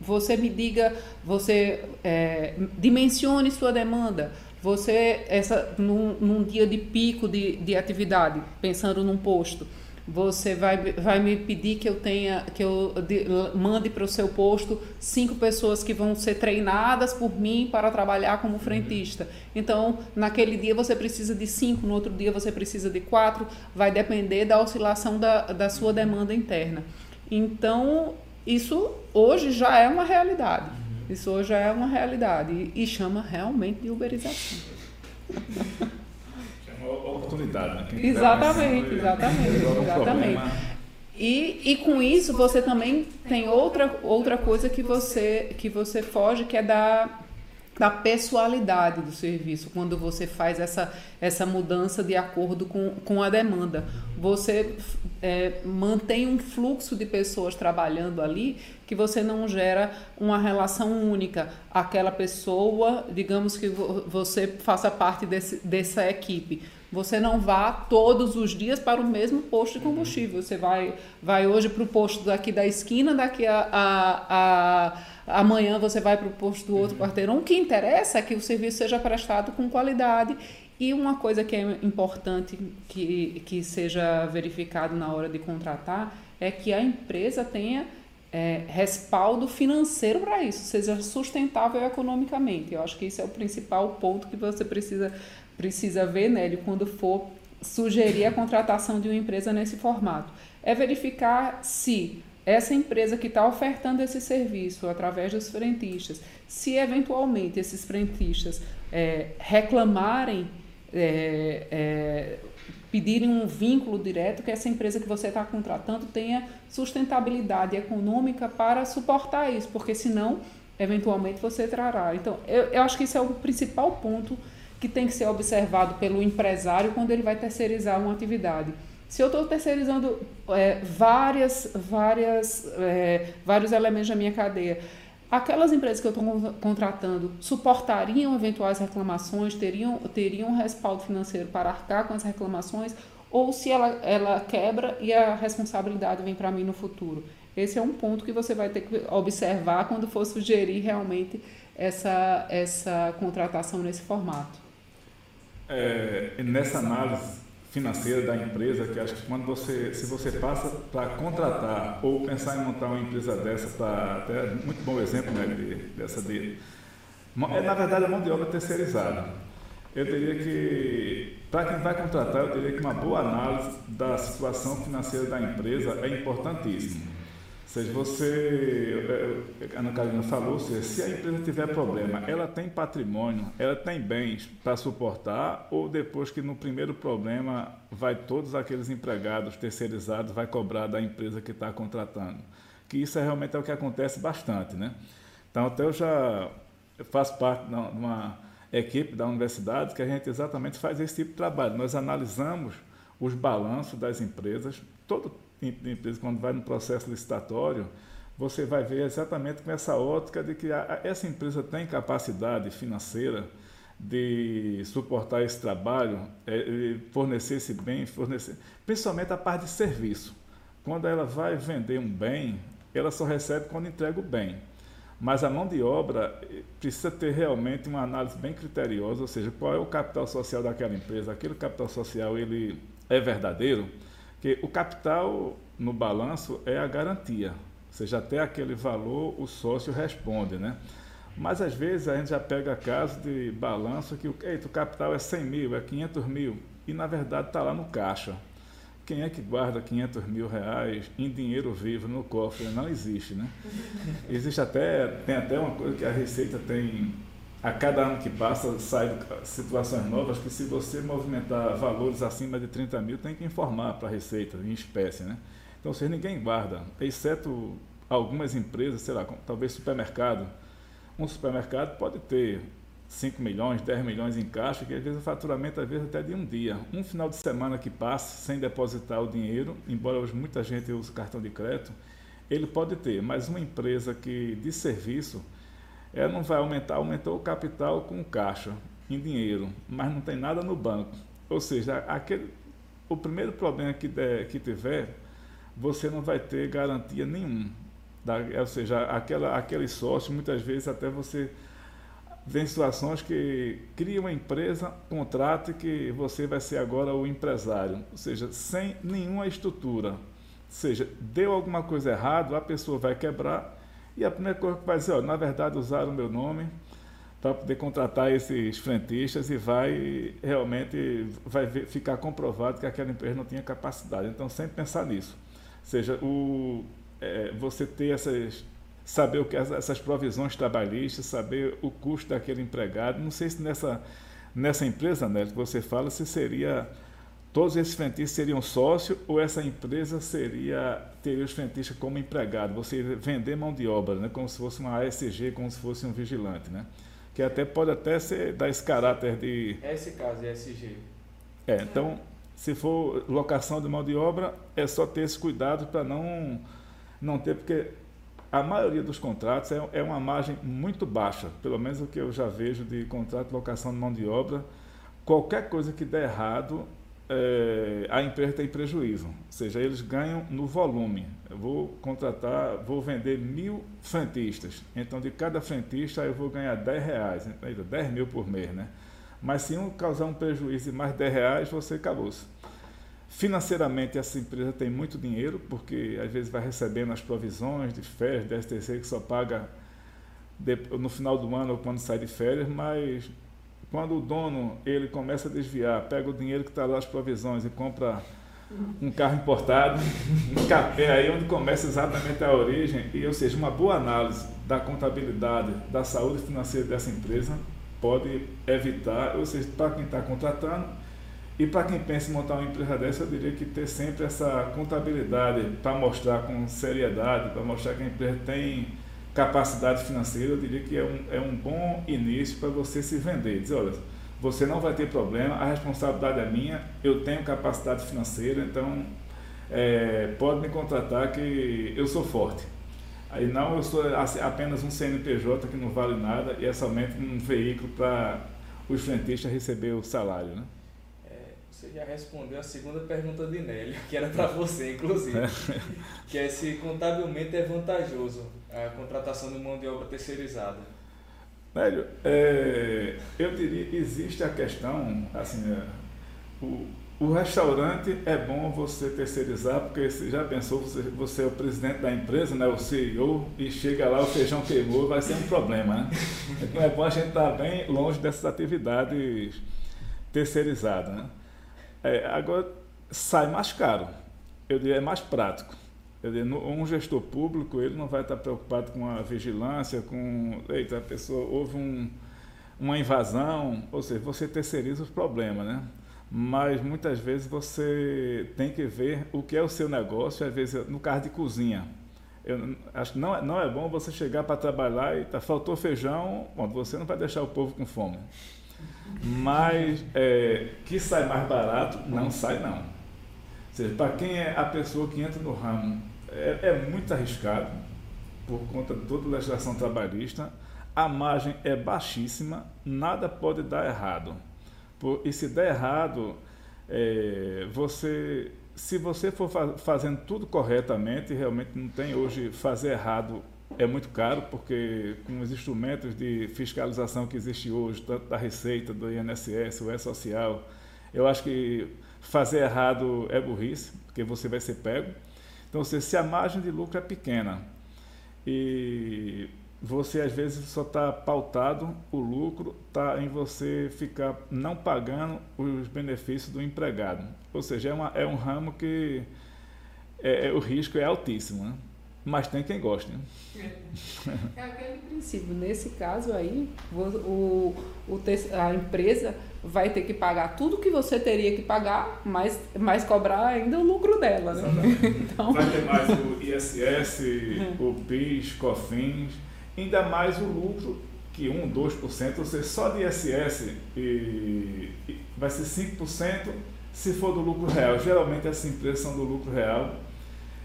você me diga, você é, dimensione sua demanda você, essa, num, num dia de pico de, de atividade, pensando num posto, você vai, vai me pedir que eu tenha que eu de, mande para o seu posto cinco pessoas que vão ser treinadas por mim para trabalhar como frentista. Então, naquele dia você precisa de cinco, no outro dia você precisa de quatro, vai depender da oscilação da, da sua demanda interna. Então, isso hoje já é uma realidade. Isso hoje é uma realidade e, chama realmente de uberização. É uma oportunidade, né? Quem exatamente, exatamente, exatamente. E, e com isso você também tem outra, outra coisa que você, que você foge, que é da da pessoalidade do serviço, quando você faz essa, essa mudança de acordo com, com a demanda. Você é, mantém um fluxo de pessoas trabalhando ali que você não gera uma relação única. Aquela pessoa, digamos que você faça parte desse, dessa equipe. Você não vá todos os dias para o mesmo posto de combustível. Você vai, vai hoje para o posto daqui da esquina, daqui a, a, a amanhã você vai para o posto do outro uhum. quarteirão. O que interessa é que o serviço seja prestado com qualidade. E uma coisa que é importante que, que seja verificado na hora de contratar é que a empresa tenha é, respaldo financeiro para isso, seja sustentável economicamente. Eu acho que esse é o principal ponto que você precisa, precisa ver, Nélio, quando for sugerir a contratação de uma empresa nesse formato. É verificar se essa empresa que está ofertando esse serviço através dos frentistas, se eventualmente esses frentistas é, reclamarem, é, é, pedirem um vínculo direto, que essa empresa que você está contratando tenha sustentabilidade econômica para suportar isso, porque senão, eventualmente, você trará. Então, eu, eu acho que esse é o principal ponto que tem que ser observado pelo empresário quando ele vai terceirizar uma atividade se eu estou terceirizando é, várias, várias, é, vários elementos da minha cadeia, aquelas empresas que eu estou contratando suportariam eventuais reclamações, teriam, teriam um respaldo financeiro para arcar com as reclamações, ou se ela, ela quebra e a responsabilidade vem para mim no futuro. Esse é um ponto que você vai ter que observar quando for sugerir realmente essa, essa contratação nesse formato. É, nessa análise, financeira da empresa, que acho que quando você, se você passa para contratar ou pensar em montar uma empresa dessa, para até muito bom exemplo né, de, dessa dele, é na verdade a mão de obra terceirizada. Eu teria que, para quem vai contratar, eu teria que uma boa análise da situação financeira da empresa é importantíssimo. Seja, você, a Ana Carolina falou, se a empresa tiver problema, ela tem patrimônio, ela tem bens para suportar, ou depois que no primeiro problema vai todos aqueles empregados terceirizados, vai cobrar da empresa que está contratando? Que isso é, realmente é o que acontece bastante, né? Então, até eu já faço parte de uma equipe da universidade que a gente exatamente faz esse tipo de trabalho. Nós analisamos os balanços das empresas, todo de empresa, quando vai no processo licitatório, você vai ver exatamente com essa ótica de que a, essa empresa tem capacidade financeira de suportar esse trabalho, é, fornecer esse bem, fornecer, principalmente a parte de serviço. Quando ela vai vender um bem, ela só recebe quando entrega o bem. Mas a mão de obra eh, precisa ter realmente uma análise bem criteriosa, ou seja, qual é o capital social daquela empresa. Aquele capital social ele é verdadeiro, que o capital no balanço é a garantia, ou seja, até aquele valor o sócio responde, né? Mas às vezes a gente já pega caso de balanço que eita, o capital é 100 mil, é 500 mil, e na verdade está lá no caixa. Quem é que guarda 500 mil reais em dinheiro vivo no cofre? Não existe, né? Existe até, tem até uma coisa que a Receita tem, a cada ano que passa, sai situações novas que se você movimentar valores acima de 30 mil, tem que informar para a Receita, em espécie, né? Então, se ninguém guarda, exceto algumas empresas, sei lá, talvez supermercado. Um supermercado pode ter 5 milhões, 10 milhões em caixa, que às vezes o faturamento às vezes até de um dia. Um final de semana que passa sem depositar o dinheiro, embora hoje muita gente use cartão de crédito, ele pode ter, mas uma empresa que de serviço, ela não vai aumentar, aumentou o capital com caixa, em dinheiro, mas não tem nada no banco. Ou seja, aquele, o primeiro problema que, der, que tiver, você não vai ter garantia nenhuma. Da, ou seja, aquela, aquele sócio, muitas vezes até você vem situações que cria uma empresa, contrate que você vai ser agora o empresário, ou seja, sem nenhuma estrutura. Ou seja, deu alguma coisa errado, a pessoa vai quebrar e a primeira coisa que vai dizer, ó, na verdade usaram o meu nome para poder contratar esses frentistas e vai realmente vai ficar comprovado que aquela empresa não tinha capacidade. Então, sempre pensar nisso. Ou seja, o, é, você ter essas saber o que essas provisões trabalhistas, saber o custo daquele empregado. Não sei se nessa, nessa empresa, né, que você fala, se seria todos esses frentistas seriam sócio ou essa empresa seria teria os frentistas como empregado, você vender mão de obra, né, como se fosse uma ASG, como se fosse um vigilante, né? Que até pode até ser dar esse caráter de é esse caso, ESG. É, então, se for locação de mão de obra, é só ter esse cuidado para não não ter porque a maioria dos contratos é, é, uma margem muito baixa, pelo menos o que eu já vejo de contrato de locação de mão de obra. Qualquer coisa que der errado, é, a empresa tem prejuízo, ou seja, eles ganham no volume. Eu vou contratar, vou vender mil frentistas, então de cada frentista eu vou ganhar 10 reais, 10 mil por mês, né? Mas se um causar um prejuízo de mais 10 reais, você acabou-se. Financeiramente, essa empresa tem muito dinheiro, porque às vezes vai recebendo as provisões de férias, de STC, que só paga no final do ano ou quando sai de férias, mas quando o dono ele começa a desviar, pega o dinheiro que está lá as provisões e compra um carro importado, um café aí onde começa exatamente a origem, e ou seja, uma boa análise da contabilidade, da saúde financeira dessa empresa pode evitar, ou seja, para quem está contratando, e para quem pensa em montar uma empresa dessa, eu diria que ter sempre essa contabilidade para mostrar com seriedade, para mostrar que a empresa tem capacidade financeira, eu diria que é um, é um bom início para você se vender. Dizer, olha, você não vai ter problema, a responsabilidade é minha, eu tenho capacidade financeira, então é, pode me contratar que eu sou forte. Aí não, eu sou apenas um CNPJ que não vale nada e é somente um veículo para os frentistas receber o salário, né? Você já respondeu a segunda pergunta de Nélio, que era para você, inclusive. É. que é se contabilmente é vantajoso a contratação de mão de obra terceirizada. Nélio, é, eu diria que existe a questão, assim, é, o, o restaurante é bom você terceirizar, porque você já pensou, você, você é o presidente da empresa, né, o CEO, e chega lá, o feijão queimou, vai ser um problema, né? Então é bom a gente estar bem longe dessas atividades terceirizadas, né? É, agora sai mais caro, eu diria é mais prático. Um gestor público ele não vai estar preocupado com a vigilância, com eita, a pessoa houve um, uma invasão, ou seja, você terceiriza os problemas, né? Mas muitas vezes você tem que ver o que é o seu negócio, às vezes no caso de cozinha. Eu acho que não, é, não é bom você chegar para trabalhar e tá, faltou feijão, bom, você não vai deixar o povo com fome. Mas é, que sai mais barato, não sai não. Ou seja, para quem é a pessoa que entra no ramo é, é muito arriscado, por conta de toda a legislação trabalhista, a margem é baixíssima, nada pode dar errado. Por, e se der errado, é, você, se você for fa fazendo tudo corretamente, realmente não tem hoje fazer errado é muito caro, porque com os instrumentos de fiscalização que existe hoje, tanto da Receita, do INSS, o E-Social, eu acho que fazer errado é burrice, porque você vai ser pego. Então, se a margem de lucro é pequena e você às vezes só está pautado, o lucro está em você ficar não pagando os benefícios do empregado. Ou seja, é, uma, é um ramo que é, é, o risco é altíssimo, né? mas tem quem goste. Né? É aquele princípio. Nesse caso aí, o, o, a empresa vai ter que pagar tudo que você teria que pagar, mas, mas cobrar ainda o lucro dela, né? Então... Vai ter mais o ISS, o PIS, COFINS, ainda mais o lucro que 1, 2%, ou seja, só de ISS e, e vai ser 5% se for do lucro real. Geralmente essas empresas são do lucro real.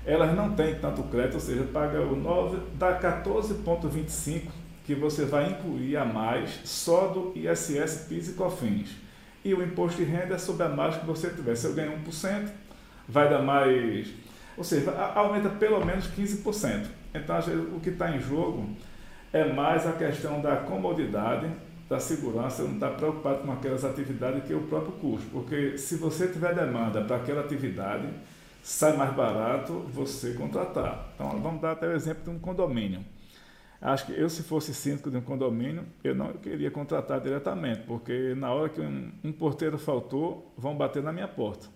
Elas não têm tanto crédito, ou seja, paga o 9, dá 14,25 que você vai incluir a mais só do ISS, PIS e COFINS. E o imposto de renda é sobre a margem que você tiver. Se eu ganho 1%, vai dar mais. Ou seja, aumenta pelo menos 15%. Então, o que está em jogo é mais a questão da comodidade, da segurança, não está preocupado com aquelas atividades que é o próprio custo. Porque se você tiver demanda para aquela atividade, sai mais barato você contratar. Então, vamos dar até o exemplo de um condomínio. Acho que eu, se fosse síndico de um condomínio, eu não queria contratar diretamente, porque na hora que um, um porteiro faltou, vão bater na minha porta.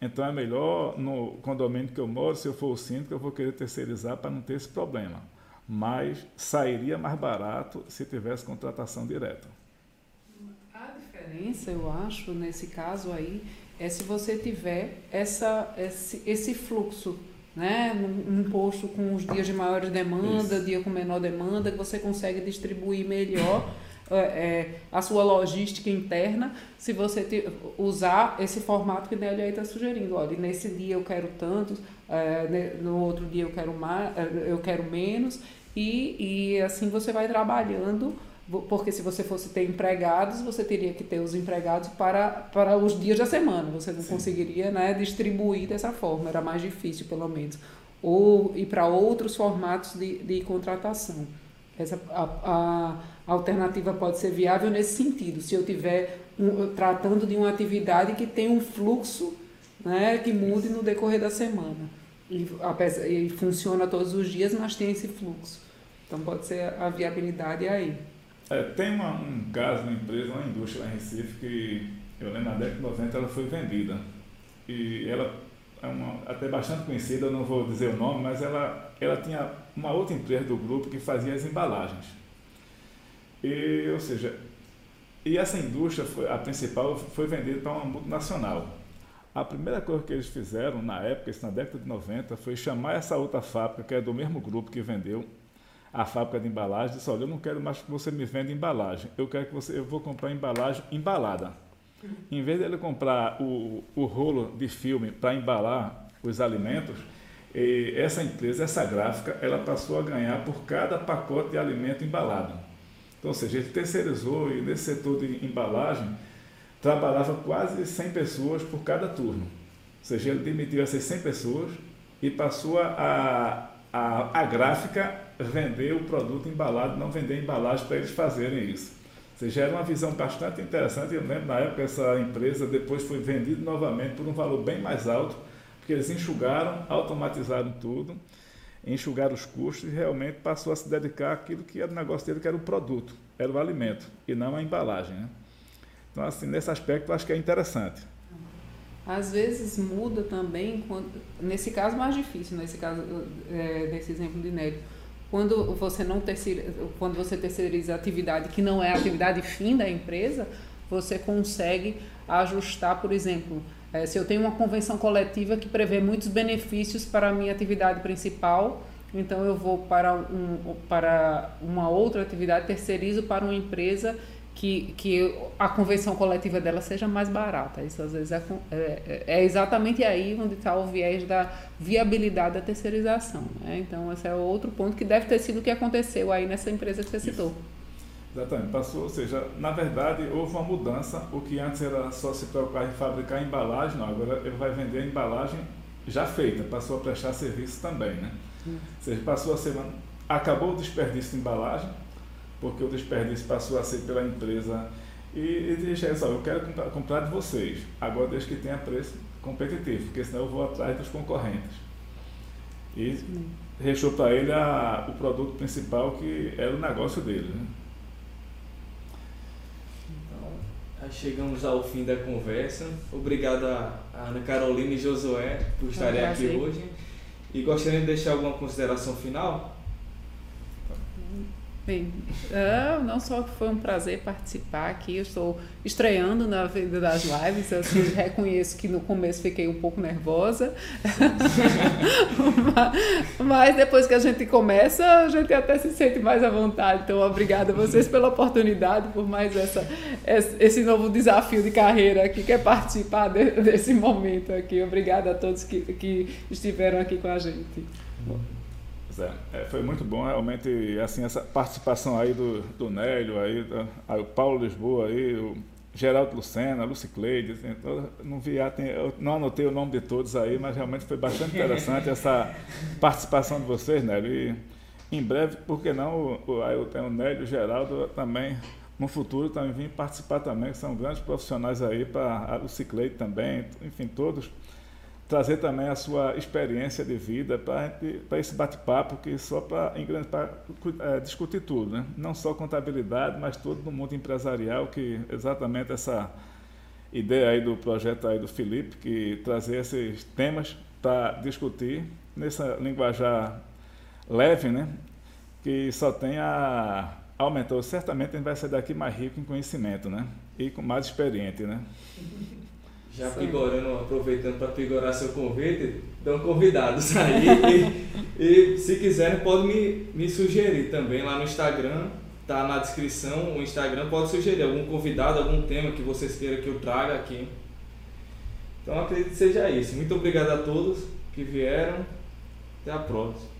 Então é melhor no condomínio que eu moro, se eu for o síndico, eu vou querer terceirizar para não ter esse problema. Mas sairia mais barato se tivesse contratação direta. A diferença, eu acho, nesse caso aí, é se você tiver essa, esse, esse fluxo né? Um, posto com os dias de maior demanda, Isso. dia com menor demanda, que você consegue distribuir melhor é, a sua logística interna se você te, usar esse formato que a DLA está sugerindo. Olha, nesse dia eu quero tantos, é, no outro dia eu quero mais, eu quero menos, e, e assim você vai trabalhando porque se você fosse ter empregados, você teria que ter os empregados para, para os dias da semana. Você não Sim. conseguiria né, distribuir dessa forma, era mais difícil, pelo menos. Ou ir para outros formatos de, de contratação. Essa, a, a alternativa pode ser viável nesse sentido, se eu estiver um, tratando de uma atividade que tem um fluxo né, que mude no decorrer da semana. E, e funciona todos os dias, mas tem esse fluxo. Então pode ser a viabilidade aí. É, tem uma, um caso, uma empresa, uma indústria lá em Recife, que eu lembro na década de 90 ela foi vendida. E ela é uma, até bastante conhecida, eu não vou dizer o nome, mas ela, ela tinha uma outra empresa do grupo que fazia as embalagens. E, ou seja, e essa indústria, foi, a principal, foi vendida para uma multinacional. A primeira coisa que eles fizeram na época, isso na década de 90, foi chamar essa outra fábrica, que é do mesmo grupo que vendeu, a fábrica de embalagem disse, olha, eu não quero mais que você me venda embalagem, eu quero que você, eu vou comprar embalagem embalada. Em vez dele comprar o, o rolo de filme para embalar os alimentos, essa empresa, essa gráfica, ela passou a ganhar por cada pacote de alimento embalado. Então, ou seja, ele terceirizou e nesse setor de embalagem trabalhava quase 100 pessoas por cada turno. Ou seja, ele demitiu essas 100 pessoas e passou a, a, a gráfica vender o produto embalado, não vender embalagem para eles fazerem isso. Ou seja, era uma visão bastante interessante. Eu lembro na época essa empresa depois foi vendida novamente por um valor bem mais alto, porque eles enxugaram, automatizaram tudo, enxugaram os custos e realmente passou a se dedicar àquilo que era o negócio dele, que era o produto, era o alimento, e não a embalagem. Né? Então, assim, nesse aspecto, eu acho que é interessante. Às vezes muda também, quando, nesse caso mais difícil, nesse caso, é, exemplo de Nélio, quando você não terceiriza, quando você terceiriza atividade que não é atividade fim da empresa, você consegue ajustar, por exemplo, é, se eu tenho uma convenção coletiva que prevê muitos benefícios para a minha atividade principal, então eu vou para, um, para uma outra atividade, terceirizo para uma empresa que, que a convenção coletiva dela seja mais barata. Isso às vezes é, é, é exatamente aí onde está o viés da viabilidade da terceirização. Né? Então, esse é outro ponto que deve ter sido o que aconteceu aí nessa empresa que você citou. Exatamente, passou, ou seja, na verdade houve uma mudança, o que antes era só se preocupar em fabricar embalagem, não, agora ele vai vender a embalagem já feita, passou a prestar serviço também, né? Hum. Ou seja, passou a ser, acabou o desperdício de embalagem, porque o desperdício passou a ser pela empresa e, e disse, só, eu quero comprar, comprar, de vocês, agora desde que tenha preço competitivo, porque senão eu vou atrás dos concorrentes. E Sim. restou para ele a, o produto principal que era o negócio dele. Né? Então, chegamos ao fim da conversa. Obrigado a Ana Carolina e Josué por estarem aqui hoje. E gostaria de deixar alguma consideração final? Bem, uh, não só foi um prazer participar aqui, eu estou estreando na vida das lives, assim, reconheço que no começo fiquei um pouco nervosa, mas depois que a gente começa, a gente até se sente mais à vontade. Então, obrigada a vocês pela oportunidade, por mais essa, esse novo desafio de carreira aqui, que é participar de, desse momento aqui. Obrigada a todos que, que estiveram aqui com a gente. É, é, foi muito bom realmente assim essa participação aí do, do Nélio aí, o Paulo Lisboa aí o Geraldo Lucena, Lucy Cleide, assim, não vi, tem, eu não anotei o nome de todos aí, mas realmente foi bastante interessante essa participação de vocês, Nélio. E em breve, por que não, o, aí eu tenho o Nélio o Geraldo também, no futuro também vim participar também, que são grandes profissionais aí, para a Lucy Cleide também, enfim, todos trazer também a sua experiência de vida para esse bate-papo, que só para é, discutir tudo, né? não só contabilidade, mas tudo no mundo empresarial, que exatamente essa ideia aí do projeto aí do Felipe, que trazer esses temas para discutir nessa linguajar leve, né? que só tem a aumentou, certamente a gente vai sair daqui mais rico em conhecimento, né? E com mais experiente, né? Já Sim. pigorando, aproveitando para pigorar seu convite, estão convidados aí. e, e, se quiserem, pode me, me sugerir também lá no Instagram, tá na descrição. O Instagram pode sugerir algum convidado, algum tema que vocês queiram que eu traga aqui. Então acredito que seja isso. Muito obrigado a todos que vieram. Até a próxima.